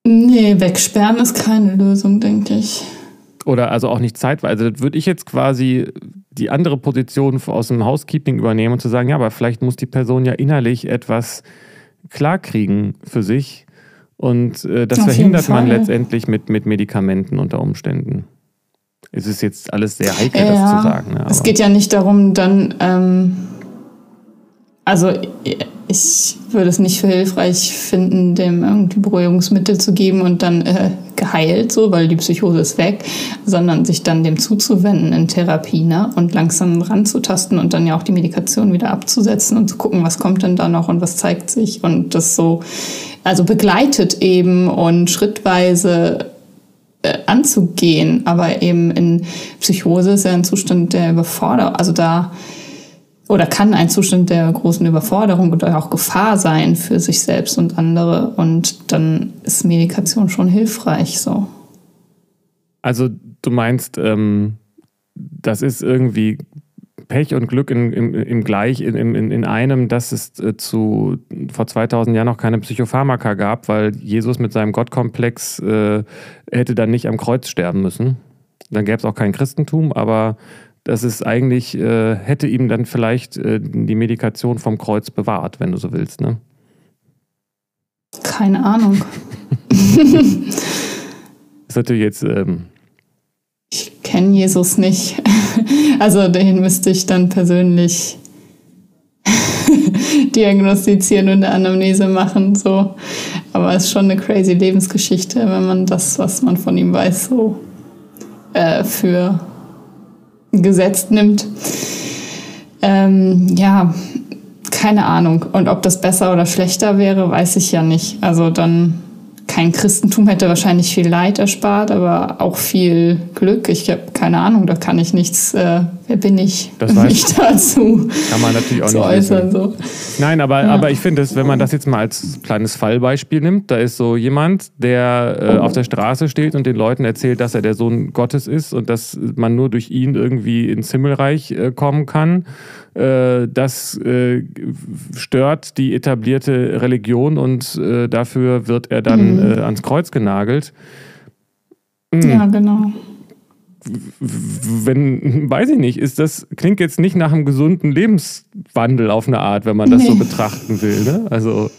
Nee, wegsperren ist keine Lösung, denke ich. Oder also auch nicht zeitweise. Also das würde ich jetzt quasi die andere Position aus dem Housekeeping übernehmen und zu sagen, ja, aber vielleicht muss die Person ja innerlich etwas klarkriegen für sich. Und äh, das Auf verhindert man letztendlich mit, mit Medikamenten unter Umständen. Es ist jetzt alles sehr heikel, ja, das zu sagen. Ne? Es geht ja nicht darum, dann, ähm, also ich würde es nicht für hilfreich finden, dem irgendwie Beruhigungsmittel zu geben und dann äh, geheilt, so, weil die Psychose ist weg, sondern sich dann dem zuzuwenden in Therapie ne? und langsam ranzutasten und dann ja auch die Medikation wieder abzusetzen und zu gucken, was kommt denn da noch und was zeigt sich und das so, also begleitet eben und schrittweise äh, anzugehen, aber eben in Psychose ist ja ein Zustand der Überforderung, also da oder kann ein Zustand der großen Überforderung oder auch Gefahr sein für sich selbst und andere. Und dann ist Medikation schon hilfreich so. Also du meinst, ähm, das ist irgendwie Pech und Glück in, im, im Gleich, in, in, in einem, dass es äh, zu vor 2000 Jahren noch keine Psychopharmaka gab, weil Jesus mit seinem Gottkomplex äh, hätte dann nicht am Kreuz sterben müssen. Dann gäbe es auch kein Christentum, aber dass es eigentlich äh, hätte ihm dann vielleicht äh, die Medikation vom Kreuz bewahrt, wenn du so willst, ne? Keine Ahnung. *laughs* das natürlich jetzt. Ähm ich kenne Jesus nicht. *laughs* Also den müsste ich dann persönlich *laughs* diagnostizieren und eine Anamnese machen. So. Aber es ist schon eine crazy Lebensgeschichte, wenn man das, was man von ihm weiß, so äh, für gesetzt nimmt. Ähm, ja, keine Ahnung. Und ob das besser oder schlechter wäre, weiß ich ja nicht. Also dann kein Christentum hätte wahrscheinlich viel Leid erspart, aber auch viel Glück. Ich habe keine Ahnung, da kann ich nichts, äh, wer bin ich, das mich dazu kann man natürlich auch nicht äußern. So. Nein, aber, ja. aber ich finde, wenn man das jetzt mal als kleines Fallbeispiel nimmt, da ist so jemand, der äh, auf der Straße steht und den Leuten erzählt, dass er der Sohn Gottes ist und dass man nur durch ihn irgendwie ins Himmelreich äh, kommen kann das äh, stört die etablierte Religion und äh, dafür wird er dann mhm. ans Kreuz genagelt. Mhm. Ja, genau. Wenn, weiß ich nicht, ist das, klingt jetzt nicht nach einem gesunden Lebenswandel auf eine Art, wenn man das nee. so betrachten will. Ne? Also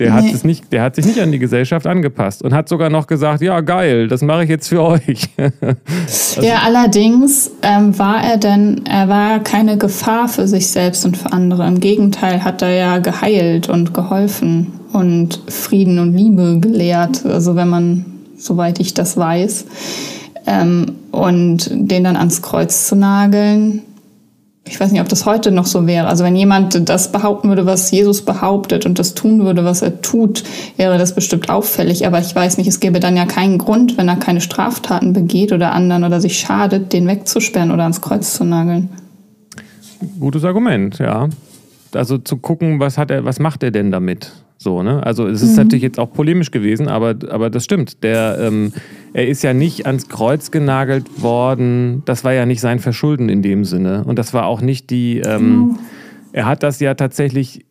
der, nee. hat es nicht, der hat sich nicht an die Gesellschaft angepasst und hat sogar noch gesagt, ja geil, das mache ich jetzt für euch. *laughs* also ja, allerdings ähm, war er denn, er war keine Gefahr für sich selbst und für andere. Im Gegenteil hat er ja geheilt und geholfen und Frieden und Liebe gelehrt. Also wenn man, soweit ich das weiß. Ähm, und den dann ans Kreuz zu nageln, ich weiß nicht, ob das heute noch so wäre. Also wenn jemand das behaupten würde, was Jesus behauptet und das tun würde, was er tut, wäre das bestimmt auffällig. Aber ich weiß nicht, es gäbe dann ja keinen Grund, wenn er keine Straftaten begeht oder anderen oder sich schadet, den wegzusperren oder ans Kreuz zu nageln. Gutes Argument, ja. Also zu gucken, was hat er, was macht er denn damit? So, ne? Also es ist mhm. natürlich jetzt auch polemisch gewesen, aber, aber das stimmt. Der, ähm, er ist ja nicht ans Kreuz genagelt worden. Das war ja nicht sein Verschulden in dem Sinne. Und das war auch nicht die. Ähm, mhm. Er hat das ja tatsächlich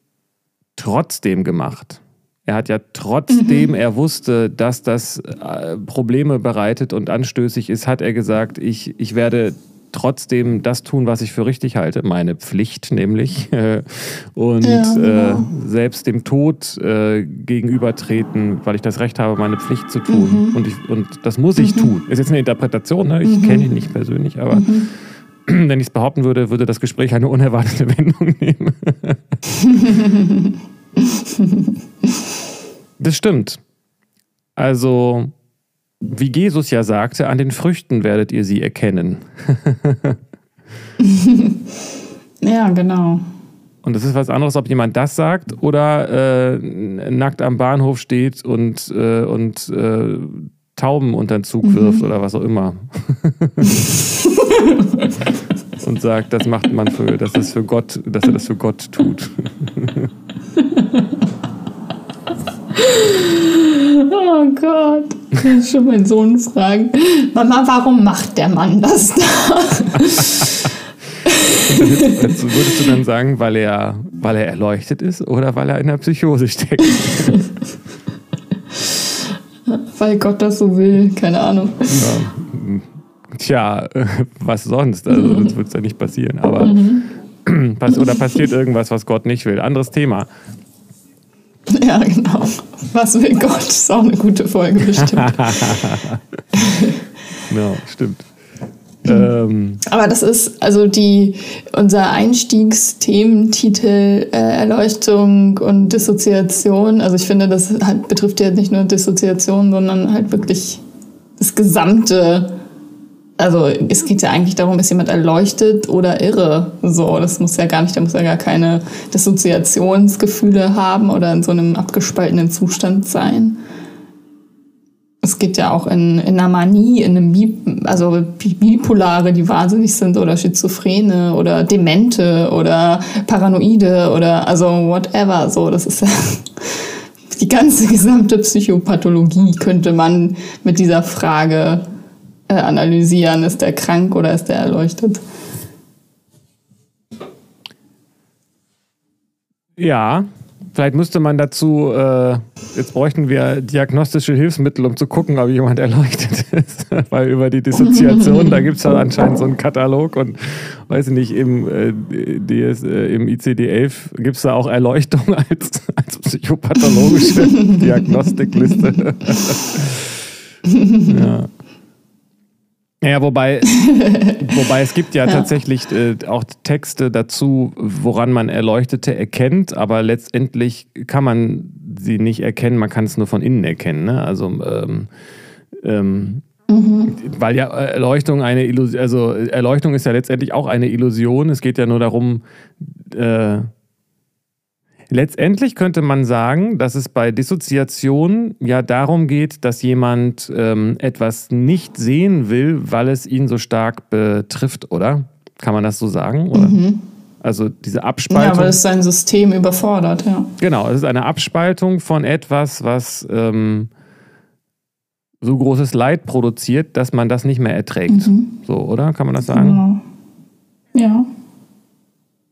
trotzdem gemacht. Er hat ja trotzdem, mhm. er wusste, dass das äh, Probleme bereitet und anstößig ist, hat er gesagt, ich, ich werde trotzdem das tun, was ich für richtig halte, meine Pflicht nämlich. *laughs* und ja, äh, genau. äh, selbst dem Tod äh, gegenübertreten, weil ich das Recht habe, meine Pflicht zu tun. Mhm. Und, ich, und das muss ich mhm. tun. Ist jetzt eine Interpretation, ne? ich mhm. kenne ihn nicht persönlich, aber mhm. *clears throat* wenn ich es behaupten würde, würde das Gespräch eine unerwartete *laughs* Wendung nehmen. *laughs* das stimmt. Also wie Jesus ja sagte, an den Früchten werdet ihr sie erkennen. *laughs* ja, genau. Und das ist was anderes, ob jemand das sagt oder äh, nackt am Bahnhof steht und, äh, und äh, Tauben unter den Zug mhm. wirft oder was auch immer. *laughs* und sagt, das macht man für, das für Gott, dass er das für Gott tut. *laughs* Oh Gott. Ich will schon meinen Sohn fragen. Mama, warum macht der Mann das da? würdest, würdest du dann sagen, weil er, weil er erleuchtet ist oder weil er in der Psychose steckt? weil Gott das so will, keine Ahnung. Ja. Tja, was sonst? Also, das wird ja nicht passieren. Aber mhm. *clears throat* oder passiert irgendwas, was Gott nicht will? Anderes Thema. *laughs* Ja, genau. Was will Gott? Ist auch eine gute Folge bestimmt. *laughs* genau, stimmt. Ähm. Aber das ist also die unser Einstiegsthementitel äh, Erleuchtung und Dissoziation. Also ich finde, das halt, betrifft ja nicht nur Dissoziation, sondern halt wirklich das gesamte also es geht ja eigentlich darum, ist jemand erleuchtet oder irre. So, das muss ja gar nicht, der muss ja gar keine Dissoziationsgefühle haben oder in so einem abgespaltenen Zustand sein. Es geht ja auch in, in einer Manie, in einem Bi also Bipolare, die wahnsinnig sind oder Schizophrene oder Demente oder Paranoide oder also whatever. So, das ist ja *laughs* die ganze gesamte Psychopathologie könnte man mit dieser Frage äh, analysieren, ist der krank oder ist der erleuchtet? Ja, Vielleicht müsste man dazu, äh, jetzt bräuchten wir diagnostische Hilfsmittel, um zu gucken, ob jemand erleuchtet ist. *laughs* Weil über die Dissoziation, da gibt es ja anscheinend so einen Katalog und weiß ich nicht, im, äh, DS, äh, im ICD-11 gibt es da auch Erleuchtung als, als psychopathologische *laughs* Diagnostikliste. *laughs* ja. Ja, wobei, *laughs* wobei es gibt ja, ja. tatsächlich äh, auch Texte dazu, woran man Erleuchtete erkennt, aber letztendlich kann man sie nicht erkennen, man kann es nur von innen erkennen. Ne? Also ähm, ähm, mhm. weil ja Erleuchtung eine Illusion, also Erleuchtung ist ja letztendlich auch eine Illusion. Es geht ja nur darum, äh, Letztendlich könnte man sagen, dass es bei Dissoziation ja darum geht, dass jemand ähm, etwas nicht sehen will, weil es ihn so stark betrifft, oder? Kann man das so sagen? Mhm. Also diese Abspaltung. Ja, weil es sein System überfordert, ja. Genau, es ist eine Abspaltung von etwas, was ähm, so großes Leid produziert, dass man das nicht mehr erträgt. Mhm. So, oder? Kann man das sagen? Genau. Ja.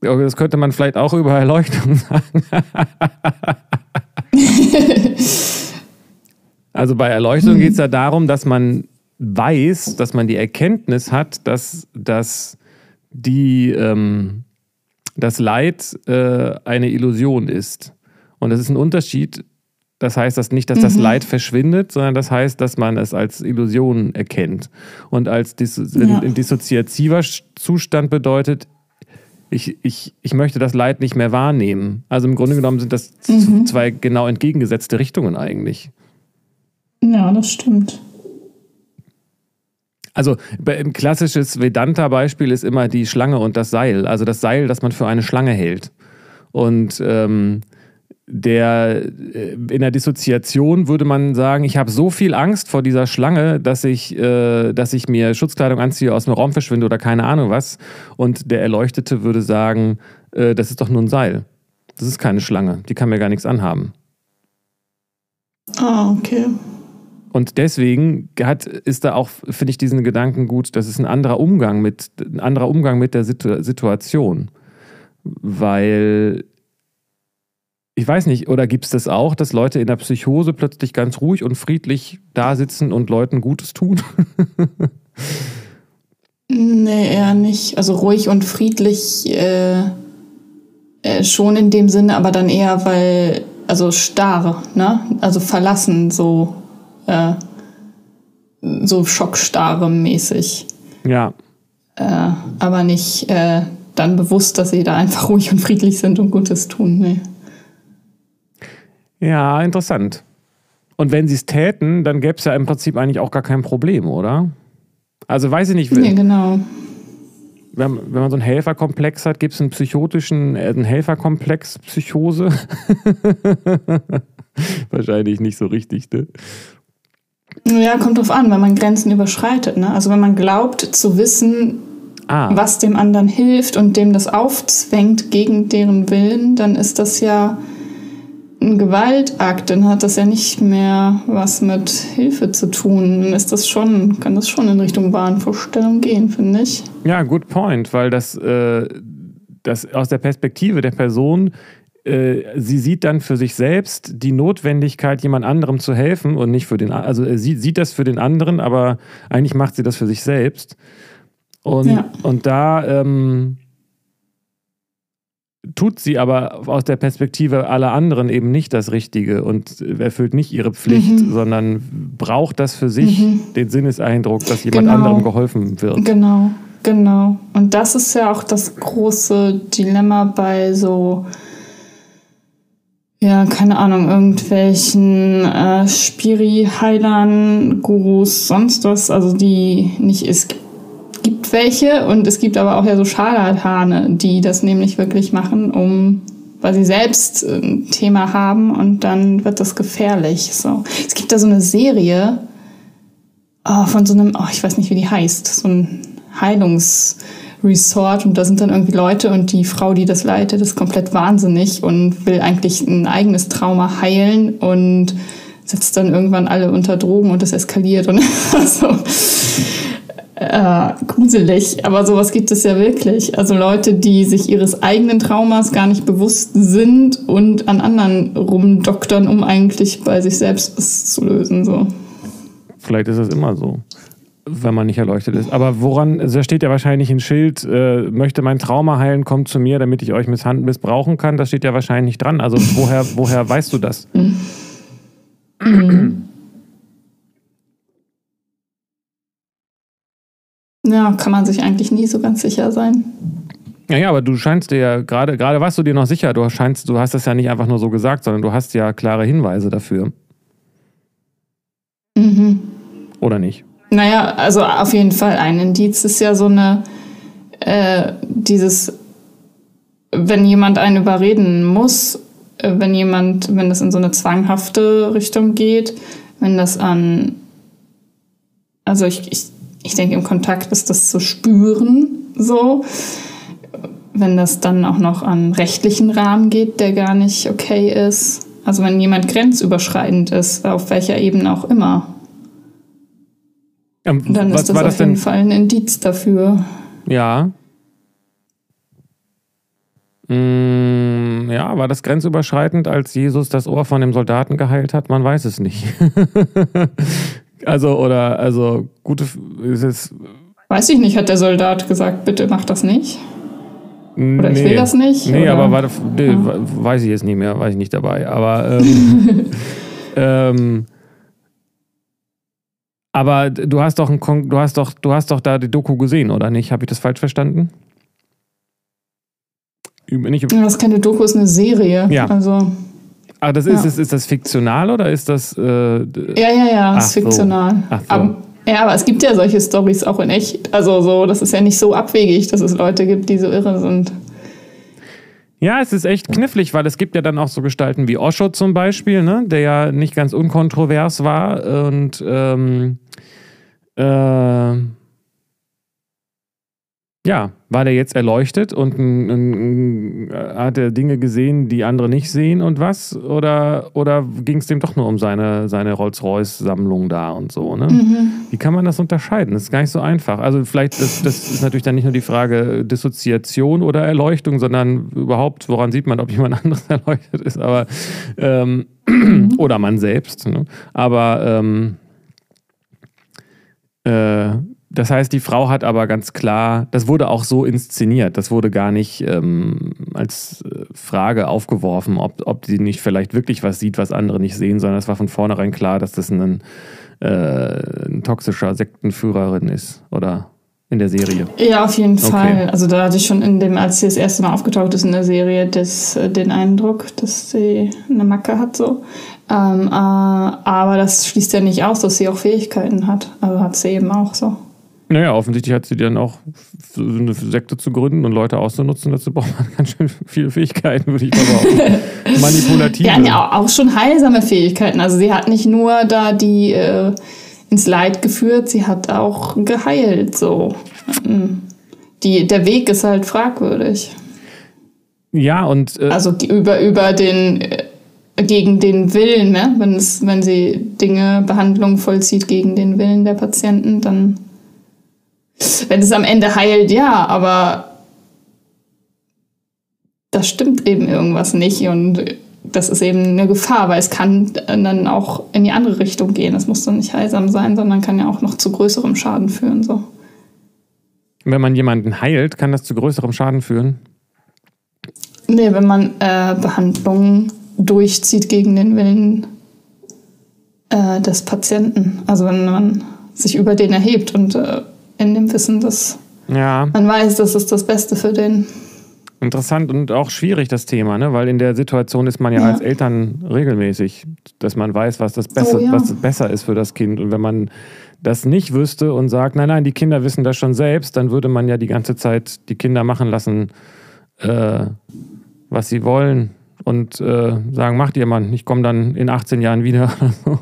Das könnte man vielleicht auch über Erleuchtung *laughs* sagen. also bei Erleuchtung geht es ja darum, dass man weiß, dass man die Erkenntnis hat, dass, dass die, ähm, das Leid äh, eine Illusion ist. Und das ist ein Unterschied. Das heißt das nicht, dass das mhm. Leid verschwindet, sondern das heißt, dass man es als Illusion erkennt. Und als Dis ja. ein dissoziativer Zustand bedeutet, ich, ich, ich möchte das Leid nicht mehr wahrnehmen. Also im Grunde genommen sind das mhm. zwei genau entgegengesetzte Richtungen eigentlich. Ja, das stimmt. Also ein klassisches Vedanta-Beispiel ist immer die Schlange und das Seil. Also das Seil, das man für eine Schlange hält. Und ähm, der äh, in der Dissoziation würde man sagen, ich habe so viel Angst vor dieser Schlange, dass ich, äh, dass ich mir Schutzkleidung anziehe, aus dem Raum verschwinde oder keine Ahnung was. Und der Erleuchtete würde sagen, äh, das ist doch nur ein Seil. Das ist keine Schlange, die kann mir gar nichts anhaben. Ah, okay. Und deswegen hat, ist da auch, finde ich, diesen Gedanken gut, das ist ein anderer Umgang mit, ein anderer Umgang mit der Situ Situation. Weil ich weiß nicht, oder gibt es das auch, dass Leute in der Psychose plötzlich ganz ruhig und friedlich da sitzen und Leuten Gutes tun? *laughs* nee, eher nicht. Also ruhig und friedlich äh, äh, schon in dem Sinne, aber dann eher, weil, also starr, ne? Also verlassen, so, äh, so schockstarre mäßig. Ja. Äh, aber nicht äh, dann bewusst, dass sie da einfach *laughs* ruhig und friedlich sind und Gutes tun, nee. Ja, interessant. Und wenn sie es täten, dann gäbe es ja im Prinzip eigentlich auch gar kein Problem, oder? Also weiß ich nicht. Nee, genau. Wenn, wenn man so einen Helferkomplex hat, gibt es einen psychotischen, äh, einen Helferkomplex Psychose. *laughs* Wahrscheinlich nicht so richtig, ne? Ja, kommt drauf an, wenn man Grenzen überschreitet. Ne? Also wenn man glaubt zu wissen, ah. was dem anderen hilft und dem das aufzwängt gegen deren Willen, dann ist das ja ein Gewaltakt, dann hat das ja nicht mehr was mit Hilfe zu tun. Dann ist das schon, kann das schon in Richtung Wahnvorstellung gehen, finde ich. Ja, good point, weil das, äh, das aus der Perspektive der Person äh, sie sieht dann für sich selbst die Notwendigkeit, jemand anderem zu helfen und nicht für den, also sie sieht das für den anderen, aber eigentlich macht sie das für sich selbst. Und, ja. und da ähm, tut sie aber aus der Perspektive aller anderen eben nicht das Richtige und erfüllt nicht ihre Pflicht, mhm. sondern braucht das für sich mhm. den Sinneseindruck, dass jemand genau. anderem geholfen wird. Genau, genau. Und das ist ja auch das große Dilemma bei so, ja, keine Ahnung, irgendwelchen äh, Spiri-Heilern, Gurus, sonst was, also die nicht, es gibt gibt welche und es gibt aber auch ja so Scharlatane, die das nämlich wirklich machen, um weil sie selbst ein Thema haben und dann wird das gefährlich. So. Es gibt da so eine Serie oh, von so einem, oh, ich weiß nicht, wie die heißt, so ein Heilungsresort und da sind dann irgendwie Leute und die Frau, die das leitet, ist komplett wahnsinnig und will eigentlich ein eigenes Trauma heilen und setzt dann irgendwann alle unter Drogen und es eskaliert und *laughs* so äh, gruselig, aber sowas gibt es ja wirklich. Also Leute, die sich ihres eigenen Traumas gar nicht bewusst sind und an anderen rumdoktern, um eigentlich bei sich selbst was zu lösen. So. Vielleicht ist es immer so, wenn man nicht erleuchtet ist. Aber woran, da steht ja wahrscheinlich ein Schild, äh, möchte mein Trauma heilen, kommt zu mir, damit ich euch misshand missbrauchen kann. Das steht ja wahrscheinlich nicht dran. Also woher, woher weißt du das? *clears throat* Ja, kann man sich eigentlich nie so ganz sicher sein. Ja, ja, aber du scheinst dir ja gerade, gerade warst du dir noch sicher, du scheinst, du hast das ja nicht einfach nur so gesagt, sondern du hast ja klare Hinweise dafür. Mhm. Oder nicht? Naja, also auf jeden Fall ein Indiz ist ja so eine, äh, dieses, wenn jemand einen überreden muss, äh, wenn jemand, wenn das in so eine zwanghafte Richtung geht, wenn das an, also ich, ich, ich denke, im Kontakt ist das zu spüren, so. Wenn das dann auch noch an rechtlichen Rahmen geht, der gar nicht okay ist. Also wenn jemand grenzüberschreitend ist, auf welcher Ebene auch immer. Ähm, Dann ist das auf das jeden denn? Fall ein Indiz dafür. Ja. Mm, ja, war das grenzüberschreitend, als Jesus das Ohr von dem Soldaten geheilt hat? Man weiß es nicht. *laughs* also, oder, also, gute, ist es. Weiß ich nicht, hat der Soldat gesagt, bitte mach das nicht? Oder ich nee. will das nicht? Nee, oder? aber warte, nee, weiß ich jetzt nicht mehr, war ich nicht dabei. Aber, ähm, *laughs* ähm, aber du hast doch ein, du hast doch, du hast doch da die Doku gesehen, oder nicht? Habe ich das falsch verstanden? Über, nicht, Ja, Das ist keine Doku, ist eine Serie. Ja. Also, ah, das ist, Ja. ist, ist das fiktional oder ist das? Äh, ja, ja, ja, Ach ist so. fiktional. Ach so. Aber, ja, aber es gibt ja solche Stories auch in echt. Also so, das ist ja nicht so abwegig, dass es Leute gibt, die so irre sind. Ja, es ist echt knifflig, weil es gibt ja dann auch so Gestalten wie Osho zum Beispiel, ne? der ja nicht ganz unkontrovers war und ähm, äh, ja, war der jetzt erleuchtet und ein, ein, ein, hat er Dinge gesehen, die andere nicht sehen und was? Oder, oder ging es dem doch nur um seine, seine Rolls-Royce-Sammlung da und so? Ne? Wie kann man das unterscheiden? Das ist gar nicht so einfach. Also vielleicht, das, das ist natürlich dann nicht nur die Frage Dissoziation oder Erleuchtung, sondern überhaupt, woran sieht man, ob jemand *laughs* anderes erleuchtet ist, aber ähm, oder man selbst. Ne? Aber ähm, äh, das heißt, die Frau hat aber ganz klar, das wurde auch so inszeniert, das wurde gar nicht ähm, als äh, Frage aufgeworfen, ob, ob sie nicht vielleicht wirklich was sieht, was andere nicht sehen, sondern es war von vornherein klar, dass das ein, äh, ein toxischer Sektenführerin ist oder in der Serie. Ja, auf jeden Okay. Fall. Also da hatte ich schon in dem, als sie das erste Mal aufgetaucht ist in der Serie, das, äh, den Eindruck, dass sie eine Macke hat so. Ähm, äh, aber das schließt ja nicht aus, dass sie auch Fähigkeiten hat. Also hat sie eben auch so. Naja, offensichtlich hat sie dann auch so eine Sekte zu gründen und Leute auszunutzen. Dazu braucht man *laughs* ganz schön viele Fähigkeiten, würde ich mal behaupten. *laughs* Manipulative. Ja, ja, auch schon heilsame Fähigkeiten. Also sie hat nicht nur da die äh, ins Leid geführt, sie hat auch geheilt. So. Ähm, Die, der Weg ist halt fragwürdig. Ja, und äh, Also die- über, über den äh, gegen den Willen, ne? wenn, es, wenn sie Dinge, Behandlungen vollzieht gegen den Willen der Patienten, dann wenn es am Ende heilt, ja, aber das stimmt eben irgendwas nicht und das ist eben eine Gefahr, weil es kann dann auch in die andere Richtung gehen. Es muss dann nicht heilsam sein, sondern kann ja auch noch zu größerem Schaden führen. So. wenn man jemanden heilt, kann das zu größerem Schaden führen. Nee, wenn man äh, Behandlungen durchzieht gegen den Willen äh, des Patienten. Also wenn man sich über den erhebt und äh, in dem Wissen, dass Ja, man weiß, das ist das Beste für den. interessant und auch schwierig das Thema, ne? weil in der Situation ist man ja, Ja. als Eltern regelmäßig, dass man weiß, was das besser, Oh, ja. was besser ist für das Kind. Und wenn man das nicht wüsste und sagt, nein, nein, die Kinder wissen das schon selbst, dann würde man ja die ganze Zeit die Kinder machen lassen, äh, was sie wollen. Und äh, sagen, macht ihr Mann, ich komme dann in 18 Jahren wieder. *laughs*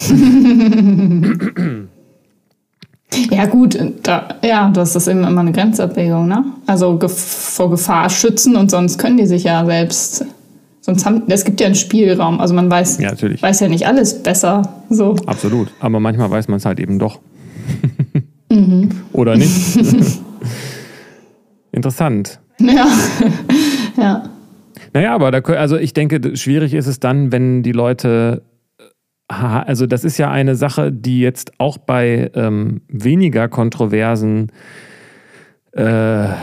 *laughs* Ja gut, da, ja, das ist eben immer eine Grenzabwägung. Ne? Also vor Gefahr schützen und sonst können die sich ja selbst. Sonst haben, es gibt ja einen Spielraum. Also man weiß, ja, weiß ja nicht alles besser. So. Absolut. Aber manchmal weiß man es halt eben doch. *laughs* Mhm. Oder nicht? *laughs* Interessant. Ja. *laughs* ja. Naja, aber da, also ich denke, schwierig ist es dann, wenn die Leute, also das ist ja eine Sache, die jetzt auch bei ähm, weniger kontroversen, äh, äh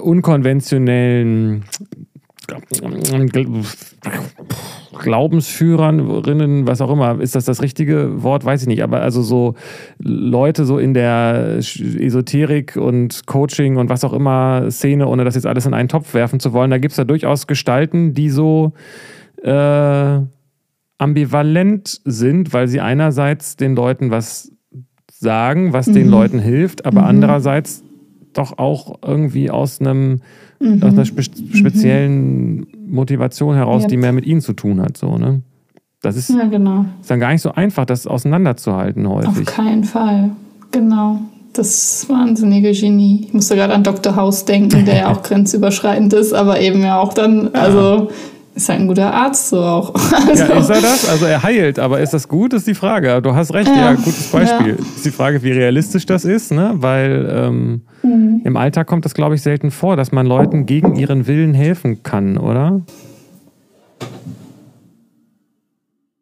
unkonventionellen Glaubensführerinnen, was auch immer, ist das das richtige Wort? Weiß ich nicht. Aber also so Leute so in der Esoterik und Coaching und was auch immer Szene, ohne das jetzt alles in einen Topf werfen zu wollen, da gibt es da durchaus Gestalten, die so äh, ambivalent sind, weil sie einerseits den Leuten was sagen, was mhm. den Leuten hilft, aber mhm. andererseits doch auch irgendwie aus einem mhm. aus einer spe speziellen Motivation heraus, yep. die mehr mit ihnen zu tun hat. So, ne? Das ist, ja, genau. ist dann gar nicht so einfach, das auseinanderzuhalten häufig. Auf keinen Fall, genau. Das wahnsinnige Genie. Ich musste gerade an Dr. House denken, der ja *laughs* auch grenzüberschreitend ist, aber eben ja auch dann, also ist halt ein guter Arzt so auch. *laughs* Also. Ja, ist er das? Also er heilt, aber ist das gut, ist die Frage. Du hast recht, ja, ja gutes Beispiel. Ja. Ist die Frage, wie realistisch das ist, ne? Weil ähm, mhm. im Alltag kommt das, glaube ich, selten vor, dass man Leuten gegen ihren Willen helfen kann, oder?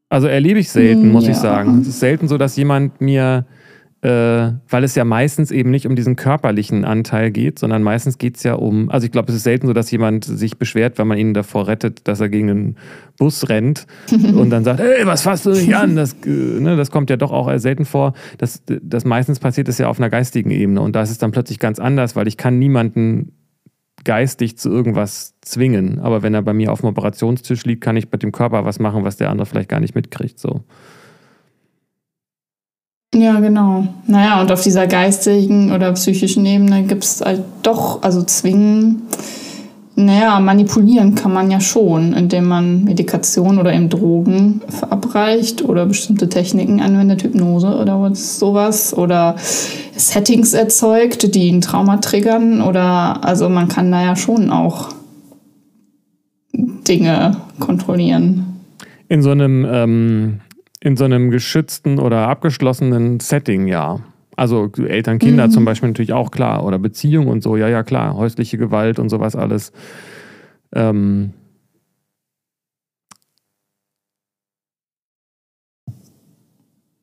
Also erlebe ich selten, muss ja. ich sagen. Es ist selten so, dass jemand mir äh, weil es ja meistens eben nicht um diesen körperlichen Anteil geht, sondern meistens geht es ja um, also ich glaube, es ist selten so, dass jemand sich beschwert, wenn man ihn davor rettet, dass er gegen einen Bus rennt *laughs* und dann sagt, hey, was fasst du nicht an? Das, äh, ne, das kommt ja doch auch selten vor. Das, das meistens passiert ist ja auf einer geistigen Ebene und da ist es dann plötzlich ganz anders, weil ich kann niemanden geistig zu irgendwas zwingen. Aber wenn er bei mir auf dem Operationstisch liegt, kann ich mit dem Körper was machen, was der andere vielleicht gar nicht mitkriegt. So. Ja, genau. Naja, und auf dieser geistigen oder psychischen Ebene gibt es halt doch, also zwingen, naja, manipulieren kann man ja schon, indem man Medikation oder eben Drogen verabreicht oder bestimmte Techniken anwendet, Hypnose oder sowas oder Settings erzeugt, die ein Trauma triggern oder also man kann da ja schon auch Dinge kontrollieren. In so einem ähm in so einem geschützten oder abgeschlossenen Setting, ja. Also Eltern, Kinder mhm. zum Beispiel natürlich auch klar. Oder Beziehung und so, ja, ja, klar. Häusliche Gewalt und sowas alles. Ähm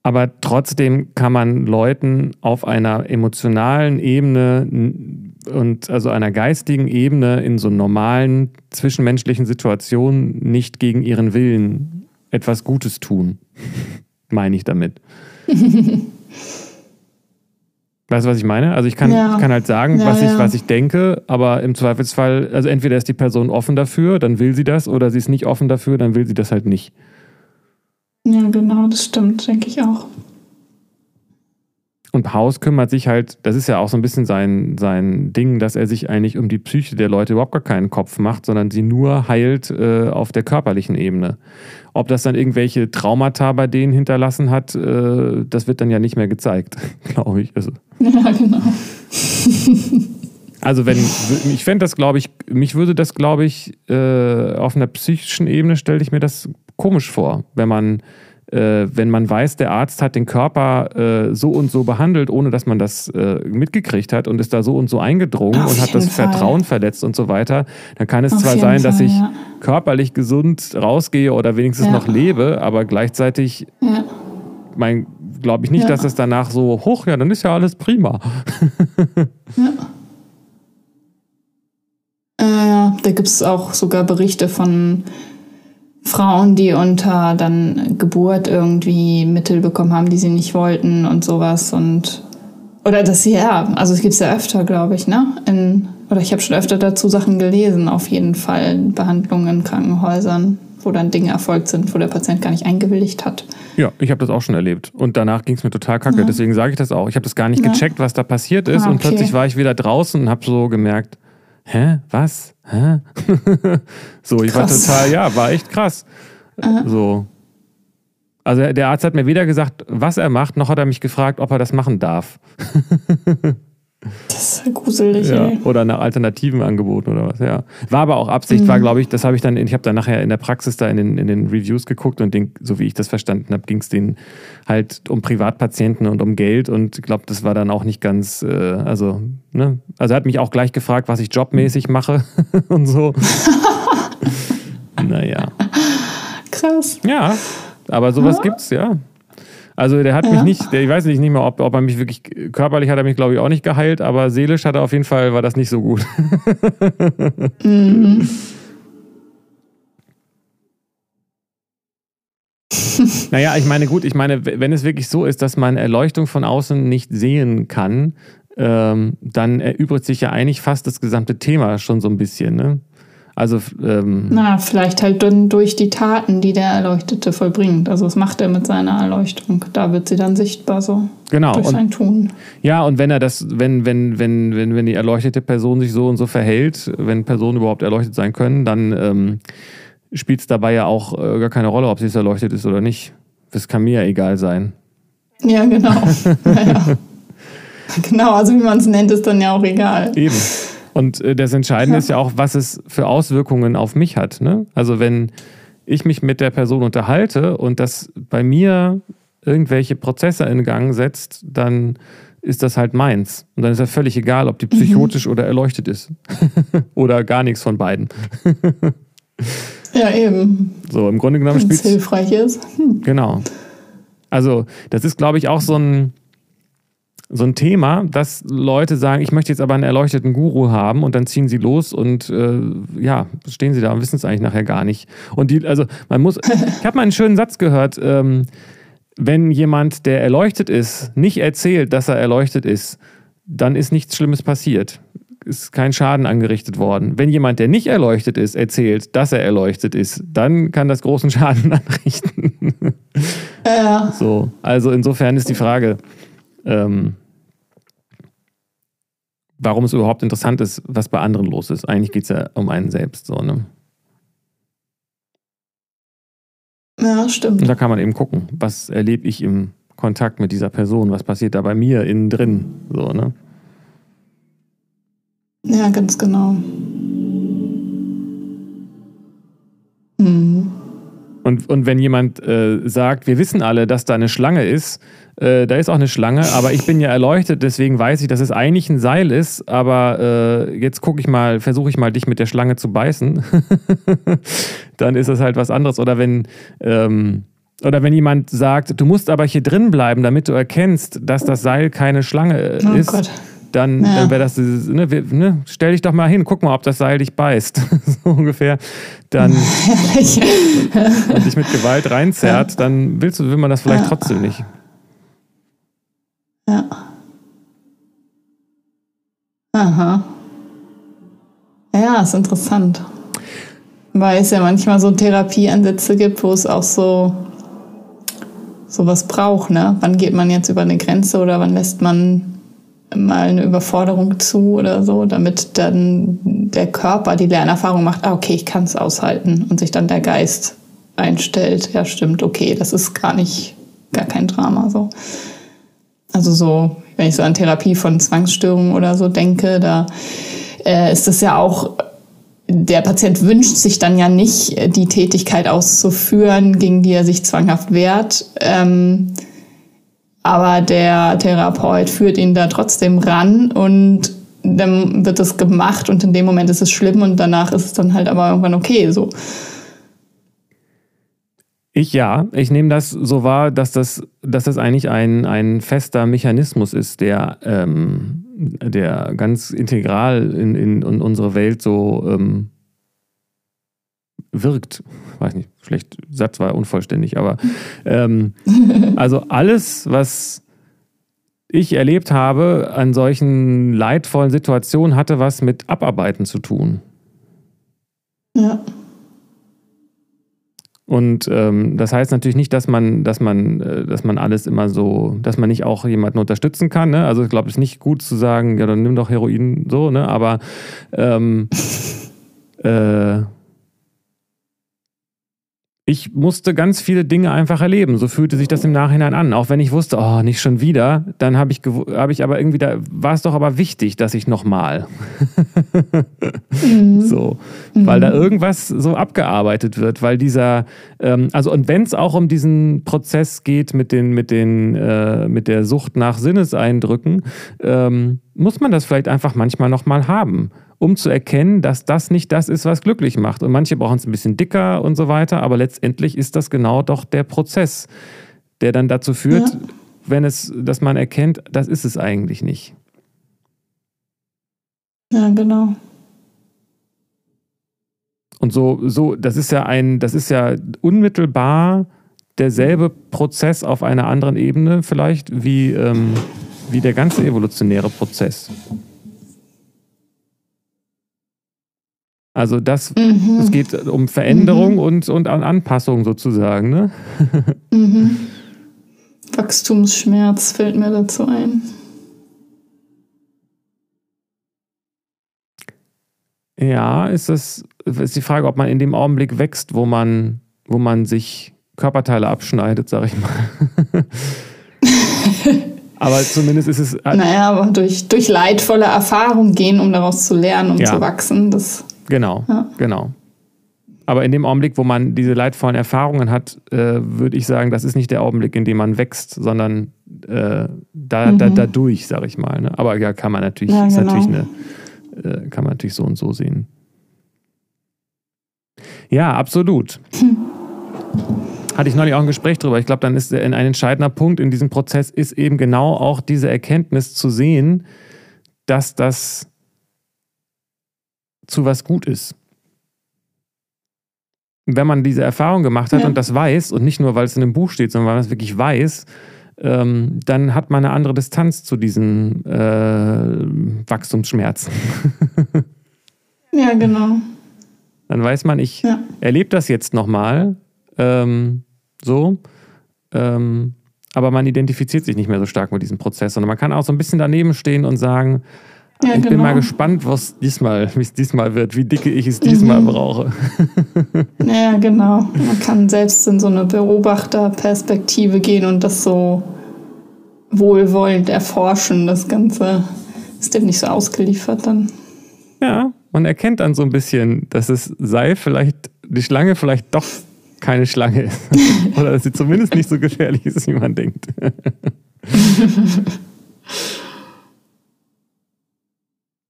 Aber trotzdem kann man Leuten auf einer emotionalen Ebene und also einer geistigen Ebene in so normalen zwischenmenschlichen Situationen nicht gegen ihren Willen etwas Gutes tun, *laughs* meine ich damit. *laughs* Weißt du, was ich meine? Also ich kann, ja. kann halt sagen, ja, was, ich, ja. was ich denke, aber im Zweifelsfall, also entweder ist die Person offen dafür, dann will sie das, oder sie ist nicht offen dafür, dann will sie das halt nicht. Ja, genau, das stimmt, denke ich auch. Und Haus kümmert sich halt, das ist ja auch so ein bisschen sein, sein Ding, dass er sich eigentlich um die Psyche der Leute überhaupt gar keinen Kopf macht, sondern sie nur heilt äh, auf der körperlichen Ebene. Ob das dann irgendwelche Traumata bei denen hinterlassen hat, äh, das wird dann ja nicht mehr gezeigt, *laughs* glaube ich. Also. *laughs* Ja, genau. Also wenn, ich fände das, glaube ich, mich würde das, glaube ich, äh, auf einer psychischen Ebene stelle ich mir das komisch vor, wenn man äh, wenn man weiß, der Arzt hat den Körper äh, so und so behandelt, ohne dass man das äh, mitgekriegt hat und ist da so und so eingedrungen Auf und hat das Fall. Vertrauen verletzt und so weiter, dann kann es Auf zwar sein, Fall, dass ich ja. körperlich gesund rausgehe oder wenigstens ja. noch lebe, aber gleichzeitig ja. mein glaube ich nicht, dass es danach so hoch, ja, dann ist ja alles prima. *laughs* ja. Äh, da gibt es auch sogar Berichte von Frauen, die unter dann Geburt irgendwie Mittel bekommen haben, die sie nicht wollten und sowas und oder das sie ja, also es gibt es ja öfter, glaube ich, ne? In, oder ich habe schon öfter dazu Sachen gelesen, auf jeden Fall Behandlungen in Krankenhäusern, wo dann Dinge erfolgt sind, wo der Patient gar nicht eingewilligt hat. Ja, ich habe das auch schon erlebt. Und danach ging es mir total kacke. Ja. Deswegen sage ich das auch. Ich habe das gar nicht ja. gecheckt, was da passiert ist. Ah, okay. Und plötzlich war ich wieder draußen und habe so gemerkt, hä, was? Hä? *laughs* so, ich krass. war total, ja, war echt krass. Äh. So. Also der Arzt hat mir weder gesagt, was er macht, noch hat er mich gefragt, ob er das machen darf. *laughs* Das ist gruselig, ja. ey. Oder nach alternativen Angeboten oder was, ja. War aber auch Absicht, Mhm. war, glaube ich, das habe ich dann, ich habe dann nachher in der Praxis da in den, in den Reviews geguckt und den, so wie ich das verstanden habe, ging es denen halt um Privatpatienten und um Geld und ich glaube, das war dann auch nicht ganz, äh, also, ne? Also er hat mich auch gleich gefragt, was ich jobmäßig mache *laughs* und so. *laughs* naja. Krass. Ja, aber sowas gibt's, ja. Also der hat mich Ja. nicht, der, ich weiß nicht, nicht mehr, ob, ob er mich wirklich, körperlich hat er mich glaube ich auch nicht geheilt, aber seelisch hat er auf jeden Fall, war das nicht so gut. *laughs* Mhm. Naja, ich meine, gut, ich meine, wenn es wirklich so ist, dass man Erleuchtung von außen nicht sehen kann, ähm, dann erübrigt sich ja eigentlich fast das gesamte Thema schon so ein bisschen, ne? Also, ähm, Na, vielleicht halt dann durch die Taten, die der Erleuchtete vollbringt. Also was macht er mit seiner Erleuchtung? Da wird sie dann sichtbar so. genau. Durch Und, sein Tun. ja, und wenn er das, wenn, wenn, wenn, wenn, wenn die erleuchtete Person sich so und so verhält, wenn Personen überhaupt erleuchtet sein können, dann ähm, spielt es dabei ja auch äh, gar keine Rolle, ob sie es erleuchtet ist oder nicht. Das kann mir ja egal sein. Ja, genau. *laughs* naja. Genau, also wie man es nennt, ist dann ja auch egal. Eben. Und äh, das Entscheidende ist ja auch, was es für Auswirkungen auf mich hat. Ne? Also wenn ich mich mit der Person unterhalte und das bei mir irgendwelche Prozesse in Gang setzt, dann ist das halt meins. Und dann ist ja völlig egal, ob die psychotisch oder erleuchtet ist. *laughs* oder gar nichts von beiden. *laughs* Ja, eben. So, im Grunde genommen Wenn es spielt hilfreich ist. Hm. Genau. Also, das ist, glaube ich, auch so ein, so ein Thema, dass Leute sagen, ich möchte jetzt aber einen erleuchteten Guru haben und dann ziehen sie los und äh, ja, stehen sie da und wissen es eigentlich nachher gar nicht. Und die, also man muss, *laughs* ich habe mal einen schönen Satz gehört, ähm, wenn jemand, der erleuchtet ist, nicht erzählt, dass er erleuchtet ist, dann ist nichts Schlimmes passiert. Ist kein Schaden angerichtet worden. Wenn jemand, der nicht erleuchtet ist, erzählt, dass er erleuchtet ist, dann kann das großen Schaden *laughs* anrichten. Ja, So, also insofern ist die Frage, ähm, warum es überhaupt interessant ist, was bei anderen los ist. Eigentlich geht es ja um einen selbst. So, ne? ja, Und stimmt. da kann man eben gucken, was erlebe ich im Kontakt mit dieser Person, was passiert da bei mir innen drin. So, ne? Ja, ganz genau. Und, und wenn jemand äh, sagt, wir wissen alle, dass da eine Schlange ist, äh, da ist auch eine Schlange, aber ich bin ja erleuchtet, deswegen weiß ich, dass es eigentlich ein Seil ist, aber äh, jetzt gucke ich mal, versuche ich mal, dich mit der Schlange zu beißen, *laughs* dann ist das halt was anderes. Oder wenn, ähm, oder wenn jemand sagt, du musst aber hier drin bleiben, damit du erkennst, dass das Seil keine Schlange äh, Oh ist, Gott. Dann, Ja. dann wäre das, ne, ne, stell dich doch mal hin, guck mal, ob das Seil dich beißt, *laughs* so ungefähr. Dann *laughs* und dich mit Gewalt reinzerrt, dann willst du, will man das vielleicht Ja. trotzdem nicht. Ja. Aha. Ja, ist interessant. Weil es ja manchmal so Therapieansätze gibt, wo es auch so sowas braucht, ne? Wann geht man jetzt über eine Grenze oder wann lässt man mal eine Überforderung zu oder so, damit dann der Körper die Lernerfahrung macht, ah, okay, ich kann es aushalten und sich dann der Geist einstellt, ja stimmt, okay, das ist gar nicht, gar kein Drama so. Also so, wenn ich so an Therapie von Zwangsstörungen oder so denke, da äh, ist es ja auch, der Patient wünscht sich dann ja nicht, die Tätigkeit auszuführen, gegen die er sich zwanghaft wehrt. Ähm, aber der Therapeut führt ihn da trotzdem ran und dann wird es gemacht und in dem Moment ist es schlimm und danach ist es dann halt aber irgendwann okay. So. Ich ja, ich nehme das so wahr, dass das, dass das eigentlich ein, ein fester Mechanismus ist, der, ähm, der ganz integral in, in, in unsere Welt so ähm, wirkt. Weiß nicht, schlecht, Satz war unvollständig, aber ähm, also alles, was ich erlebt habe an solchen leidvollen Situationen, hatte was mit Abarbeiten zu tun. Ja. Und ähm, das heißt natürlich nicht, dass man, dass man, äh, dass man alles immer so, dass man nicht auch jemanden unterstützen kann. Ne? Also ich glaube, es ist nicht gut zu sagen, ja, dann nimm doch Heroin so, ne? Aber ähm, äh, ich musste ganz viele Dinge einfach erleben. So fühlte sich das im Nachhinein an. Auch wenn ich wusste, oh, nicht schon wieder, dann habe ich, hab ich aber irgendwie, da war es doch aber wichtig, dass ich nochmal. mhm. *laughs* So, weil da irgendwas so abgearbeitet wird, weil dieser, ähm, also und wenn es auch um diesen Prozess geht mit, den, mit, den, äh, mit der Sucht nach Sinneseindrücken, ähm, muss man das vielleicht einfach manchmal nochmal haben um zu erkennen, dass das nicht das ist, was glücklich macht. Und manche brauchen es ein bisschen dicker und so weiter, aber letztendlich ist das genau doch der Prozess, der dann dazu führt, ja. wenn es, dass man erkennt, das ist es eigentlich nicht. Ja, genau. Und so, so, das ist ja ein, das ist ja unmittelbar derselbe Prozess auf einer anderen Ebene vielleicht wie, ähm, wie der ganze evolutionäre Prozess. Also das, mhm. es geht um Veränderung mhm. und, und an Anpassung sozusagen. Ne? Mhm. *laughs* Wachstumsschmerz fällt mir dazu ein. Ja, ist es ist die Frage, ob man in dem Augenblick wächst, wo man, wo man sich Körperteile abschneidet, sag ich mal. *laughs* aber zumindest ist es. Naja, aber durch, durch leidvolle Erfahrungen gehen, um daraus zu lernen, um ja. zu wachsen, das Genau, ja. genau. Aber in dem Augenblick, wo man diese leidvollen Erfahrungen hat, äh, würde ich sagen, das ist nicht der Augenblick, in dem man wächst, sondern äh, da, mhm. da, dadurch, sage ich mal. Ne? Aber ja, kann man natürlich, ja, genau. natürlich eine, äh, kann man natürlich so und so sehen. Ja, absolut. Hm. *laughs* Hatte ich neulich auch ein Gespräch drüber. Ich glaube, dann ist ein entscheidender Punkt in diesem Prozess ist eben genau auch diese Erkenntnis zu sehen, dass das zu was gut ist. Wenn man diese Erfahrung gemacht hat ja. und das weiß, und nicht nur, weil es in einem Buch steht, sondern weil man es wirklich weiß, ähm, dann hat man eine andere Distanz zu diesen äh, Wachstumsschmerzen. *laughs* ja, genau. Dann weiß man, ich ja. erlebe das jetzt nochmal ähm, so, ähm, aber man identifiziert sich nicht mehr so stark mit diesem Prozess, sondern man kann auch so ein bisschen daneben stehen und sagen, ja, ich genau. bin mal gespannt, was diesmal, wie es diesmal wird, wie dicke ich es diesmal mhm. brauche. *laughs* ja, genau. Man kann selbst in so eine Beobachterperspektive gehen und das so wohlwollend erforschen. Das Ganze ist dem nicht so ausgeliefert dann. Ja, man erkennt dann so ein bisschen, dass es sei vielleicht, die Schlange vielleicht doch keine Schlange ist. *laughs* Oder dass sie zumindest nicht so gefährlich ist, wie man denkt. *laughs*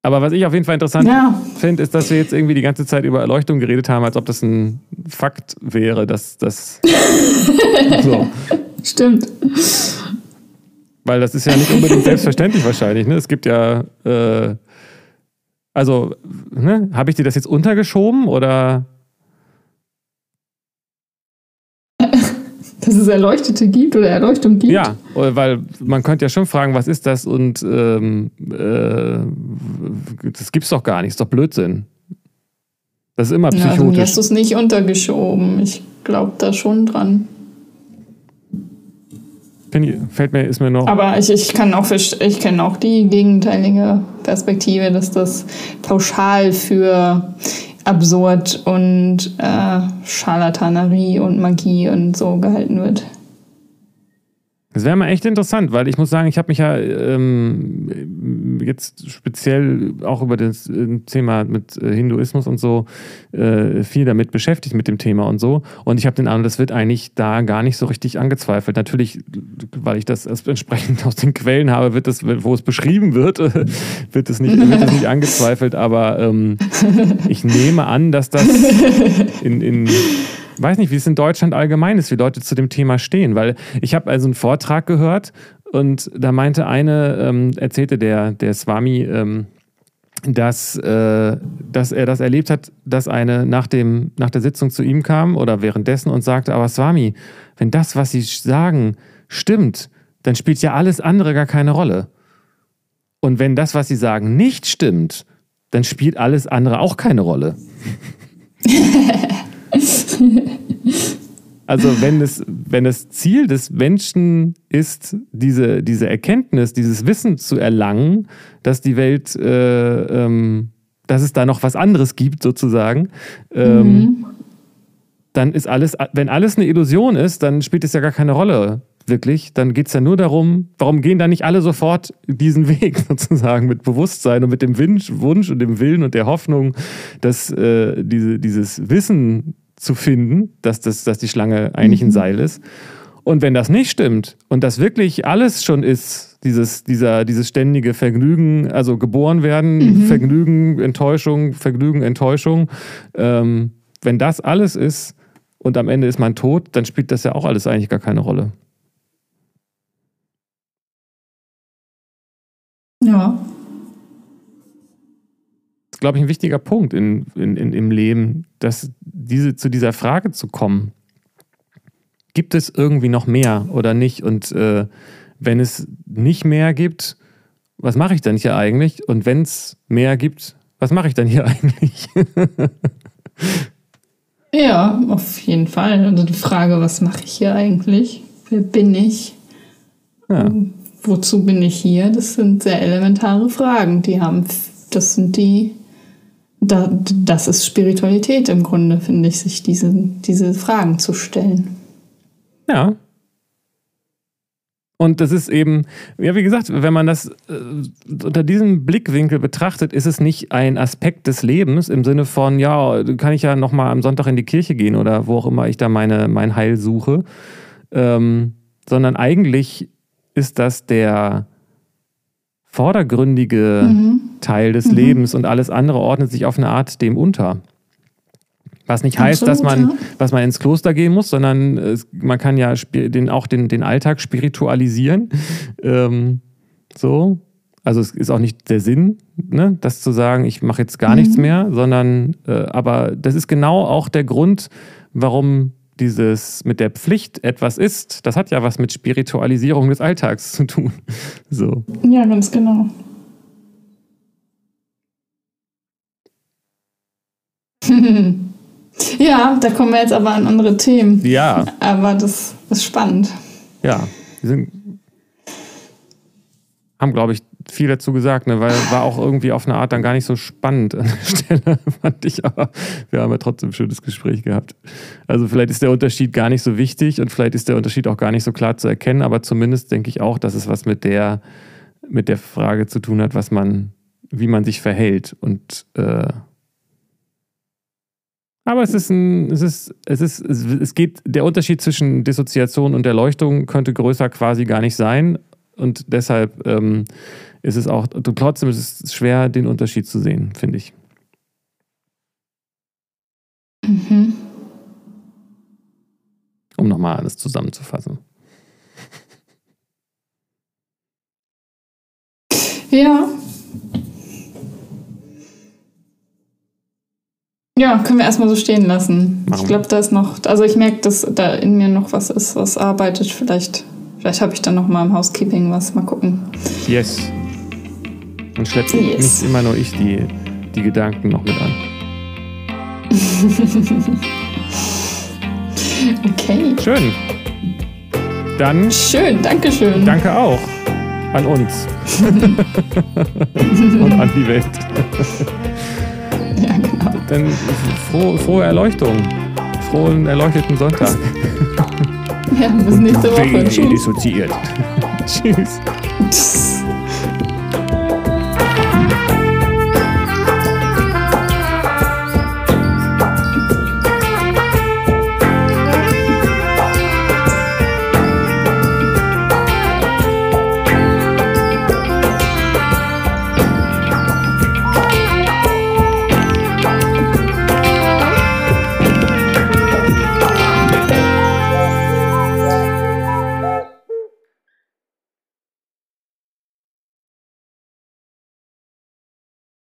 Aber was ich auf jeden Fall interessant ja. finde, ist, dass wir jetzt irgendwie die ganze Zeit über Erleuchtung geredet haben, als ob das ein Fakt wäre, dass das. *laughs* so. Stimmt. Weil das ist ja nicht unbedingt selbstverständlich wahrscheinlich. Ne? Es gibt ja. Äh, also, ne? habe ich dir das jetzt untergeschoben oder dass es Erleuchtete gibt oder Erleuchtung gibt? Ja, weil man könnte ja schon fragen, was ist das und ähm, äh, das gibt's doch gar nicht, ist doch Blödsinn. Das ist immer psychotisch. Ja, also hast du es nicht untergeschoben. Ich glaube da schon dran. Fällt mir, ist mir noch. Aber ich, ich kann auch, ich kenne auch die gegenteilige Perspektive, dass das pauschal für absurd und äh, Scharlatanerie und Magie und so gehalten wird. Das wäre mal echt interessant, weil ich muss sagen, ich habe mich ja ähm, jetzt speziell auch über das äh, Thema mit äh, Hinduismus und so äh, viel damit beschäftigt mit dem Thema und so. Und ich habe den Eindruck, das wird eigentlich da gar nicht so richtig angezweifelt. Natürlich, weil ich das entsprechend *laughs* aus den Quellen habe, wird das, wo es beschrieben wird, *laughs* wird es nicht, wird es nicht angezweifelt. Aber ähm, ich nehme an, dass das in, in weiß nicht, wie es in Deutschland allgemein ist, wie Leute zu dem Thema stehen. Weil ich habe also einen Vortrag gehört und da meinte eine, ähm, erzählte der, der Swami, ähm, dass, äh, dass er das erlebt hat, dass eine nach, dem, nach der Sitzung zu ihm kam oder währenddessen und sagte, aber Swami, wenn das, was Sie sagen, stimmt, dann spielt ja alles andere gar keine Rolle. Und wenn das, was Sie sagen, nicht stimmt, dann spielt alles andere auch keine Rolle. *laughs* Also wenn es, wenn das Ziel des Menschen ist, diese, diese Erkenntnis, dieses Wissen zu erlangen, dass die Welt, äh, ähm, dass es da noch was anderes gibt sozusagen, ähm, mhm. dann ist alles, wenn alles eine Illusion ist, dann spielt es ja gar keine Rolle, wirklich. Dann geht es ja nur darum, warum gehen da nicht alle sofort diesen *laughs* Weg sozusagen mit Bewusstsein und mit dem Wunsch, Wunsch und dem Willen und der Hoffnung, dass äh, diese, dieses Wissen zu finden, dass, das, dass die Schlange eigentlich ein mhm. Seil ist. Und wenn das nicht stimmt und das wirklich alles schon ist, dieses, dieser, dieses ständige Vergnügen, also geboren werden, mhm. Vergnügen, Enttäuschung, Vergnügen, Enttäuschung, ähm, wenn das alles ist und am Ende ist man tot, dann spielt das ja auch alles eigentlich gar keine Rolle. Ja. Glaube ich, ein wichtiger Punkt in, in, in, im Leben, dass diese, zu dieser Frage zu kommen gibt es irgendwie noch mehr oder nicht? Und äh, wenn es nicht mehr gibt, was mache ich dann hier eigentlich? Und wenn es mehr gibt, was mache ich dann hier *laughs* eigentlich? ja, auf jeden Fall. Also die Frage, was mache ich hier eigentlich? Wer bin ich? Ja. Wozu bin ich hier? Das sind sehr elementare Fragen. Die haben, das sind die, da, das ist Spiritualität im Grunde, finde ich, sich diese, diese Fragen zu stellen. Ja. Und das ist eben, ja, wie gesagt, wenn man das äh, unter diesem Blickwinkel betrachtet, ist es nicht ein Aspekt des Lebens im Sinne von, ja, kann ich ja nochmal am Sonntag in die Kirche gehen oder wo auch immer ich da meine, mein Heil suche, ähm, sondern eigentlich ist das der vordergründige mhm. Teil des mhm. Lebens und alles andere ordnet sich auf eine Art dem unter. Was nicht heißt, Absolut, dass man, ja. dass man ins Kloster gehen muss, sondern es, man kann ja den, auch den, den Alltag spiritualisieren. *laughs* Ähm, so. Also es ist auch nicht der Sinn, ne, das zu sagen, ich mache jetzt gar mhm. nichts mehr, sondern äh, aber das ist genau auch der Grund, warum dieses mit der Pflicht etwas ist. Das hat ja was mit Spiritualisierung des Alltags zu tun. *laughs* So. Ja, ganz genau. *laughs* Ja, da kommen wir jetzt aber an andere Themen. Ja. Aber das ist spannend. Ja, wir sind, haben, glaube ich, viel dazu gesagt, ne? weil war auch irgendwie auf eine Art dann gar nicht so spannend an der *laughs* Stelle, fand ich. Aber wir haben ja trotzdem ein schönes Gespräch gehabt. Also vielleicht ist der Unterschied gar nicht so wichtig und vielleicht ist der Unterschied auch gar nicht so klar zu erkennen, aber zumindest denke ich auch, dass es was mit der, mit der Frage zu tun hat, was man, wie man sich verhält und äh, aber es ist ein, es ist, es ist, es geht, der Unterschied zwischen Dissoziation und Erleuchtung könnte größer quasi gar nicht sein. Und deshalb ähm, ist es auch, trotzdem ist es schwer, den Unterschied zu sehen, finde ich. Mhm. Um nochmal alles zusammenzufassen. Ja, Ja, können wir erstmal so stehen lassen. Machen ich glaube, da ist noch, also ich merke, dass da in mir noch was ist, was arbeitet. Vielleicht, vielleicht habe ich dann noch mal im Housekeeping was. Mal gucken. Yes. Und schleppt yes. nicht immer nur ich die, die Gedanken noch mit an. *laughs* okay. Schön. Dann. Schön, danke schön. Danke auch. An uns. *laughs* Und an die Welt. Ja, genau. Dann frohe, frohe Erleuchtung. Frohen erleuchteten Sonntag. Ja, bis nächste Woche. Tschüss. Dissoziiert. *laughs* Tschüss.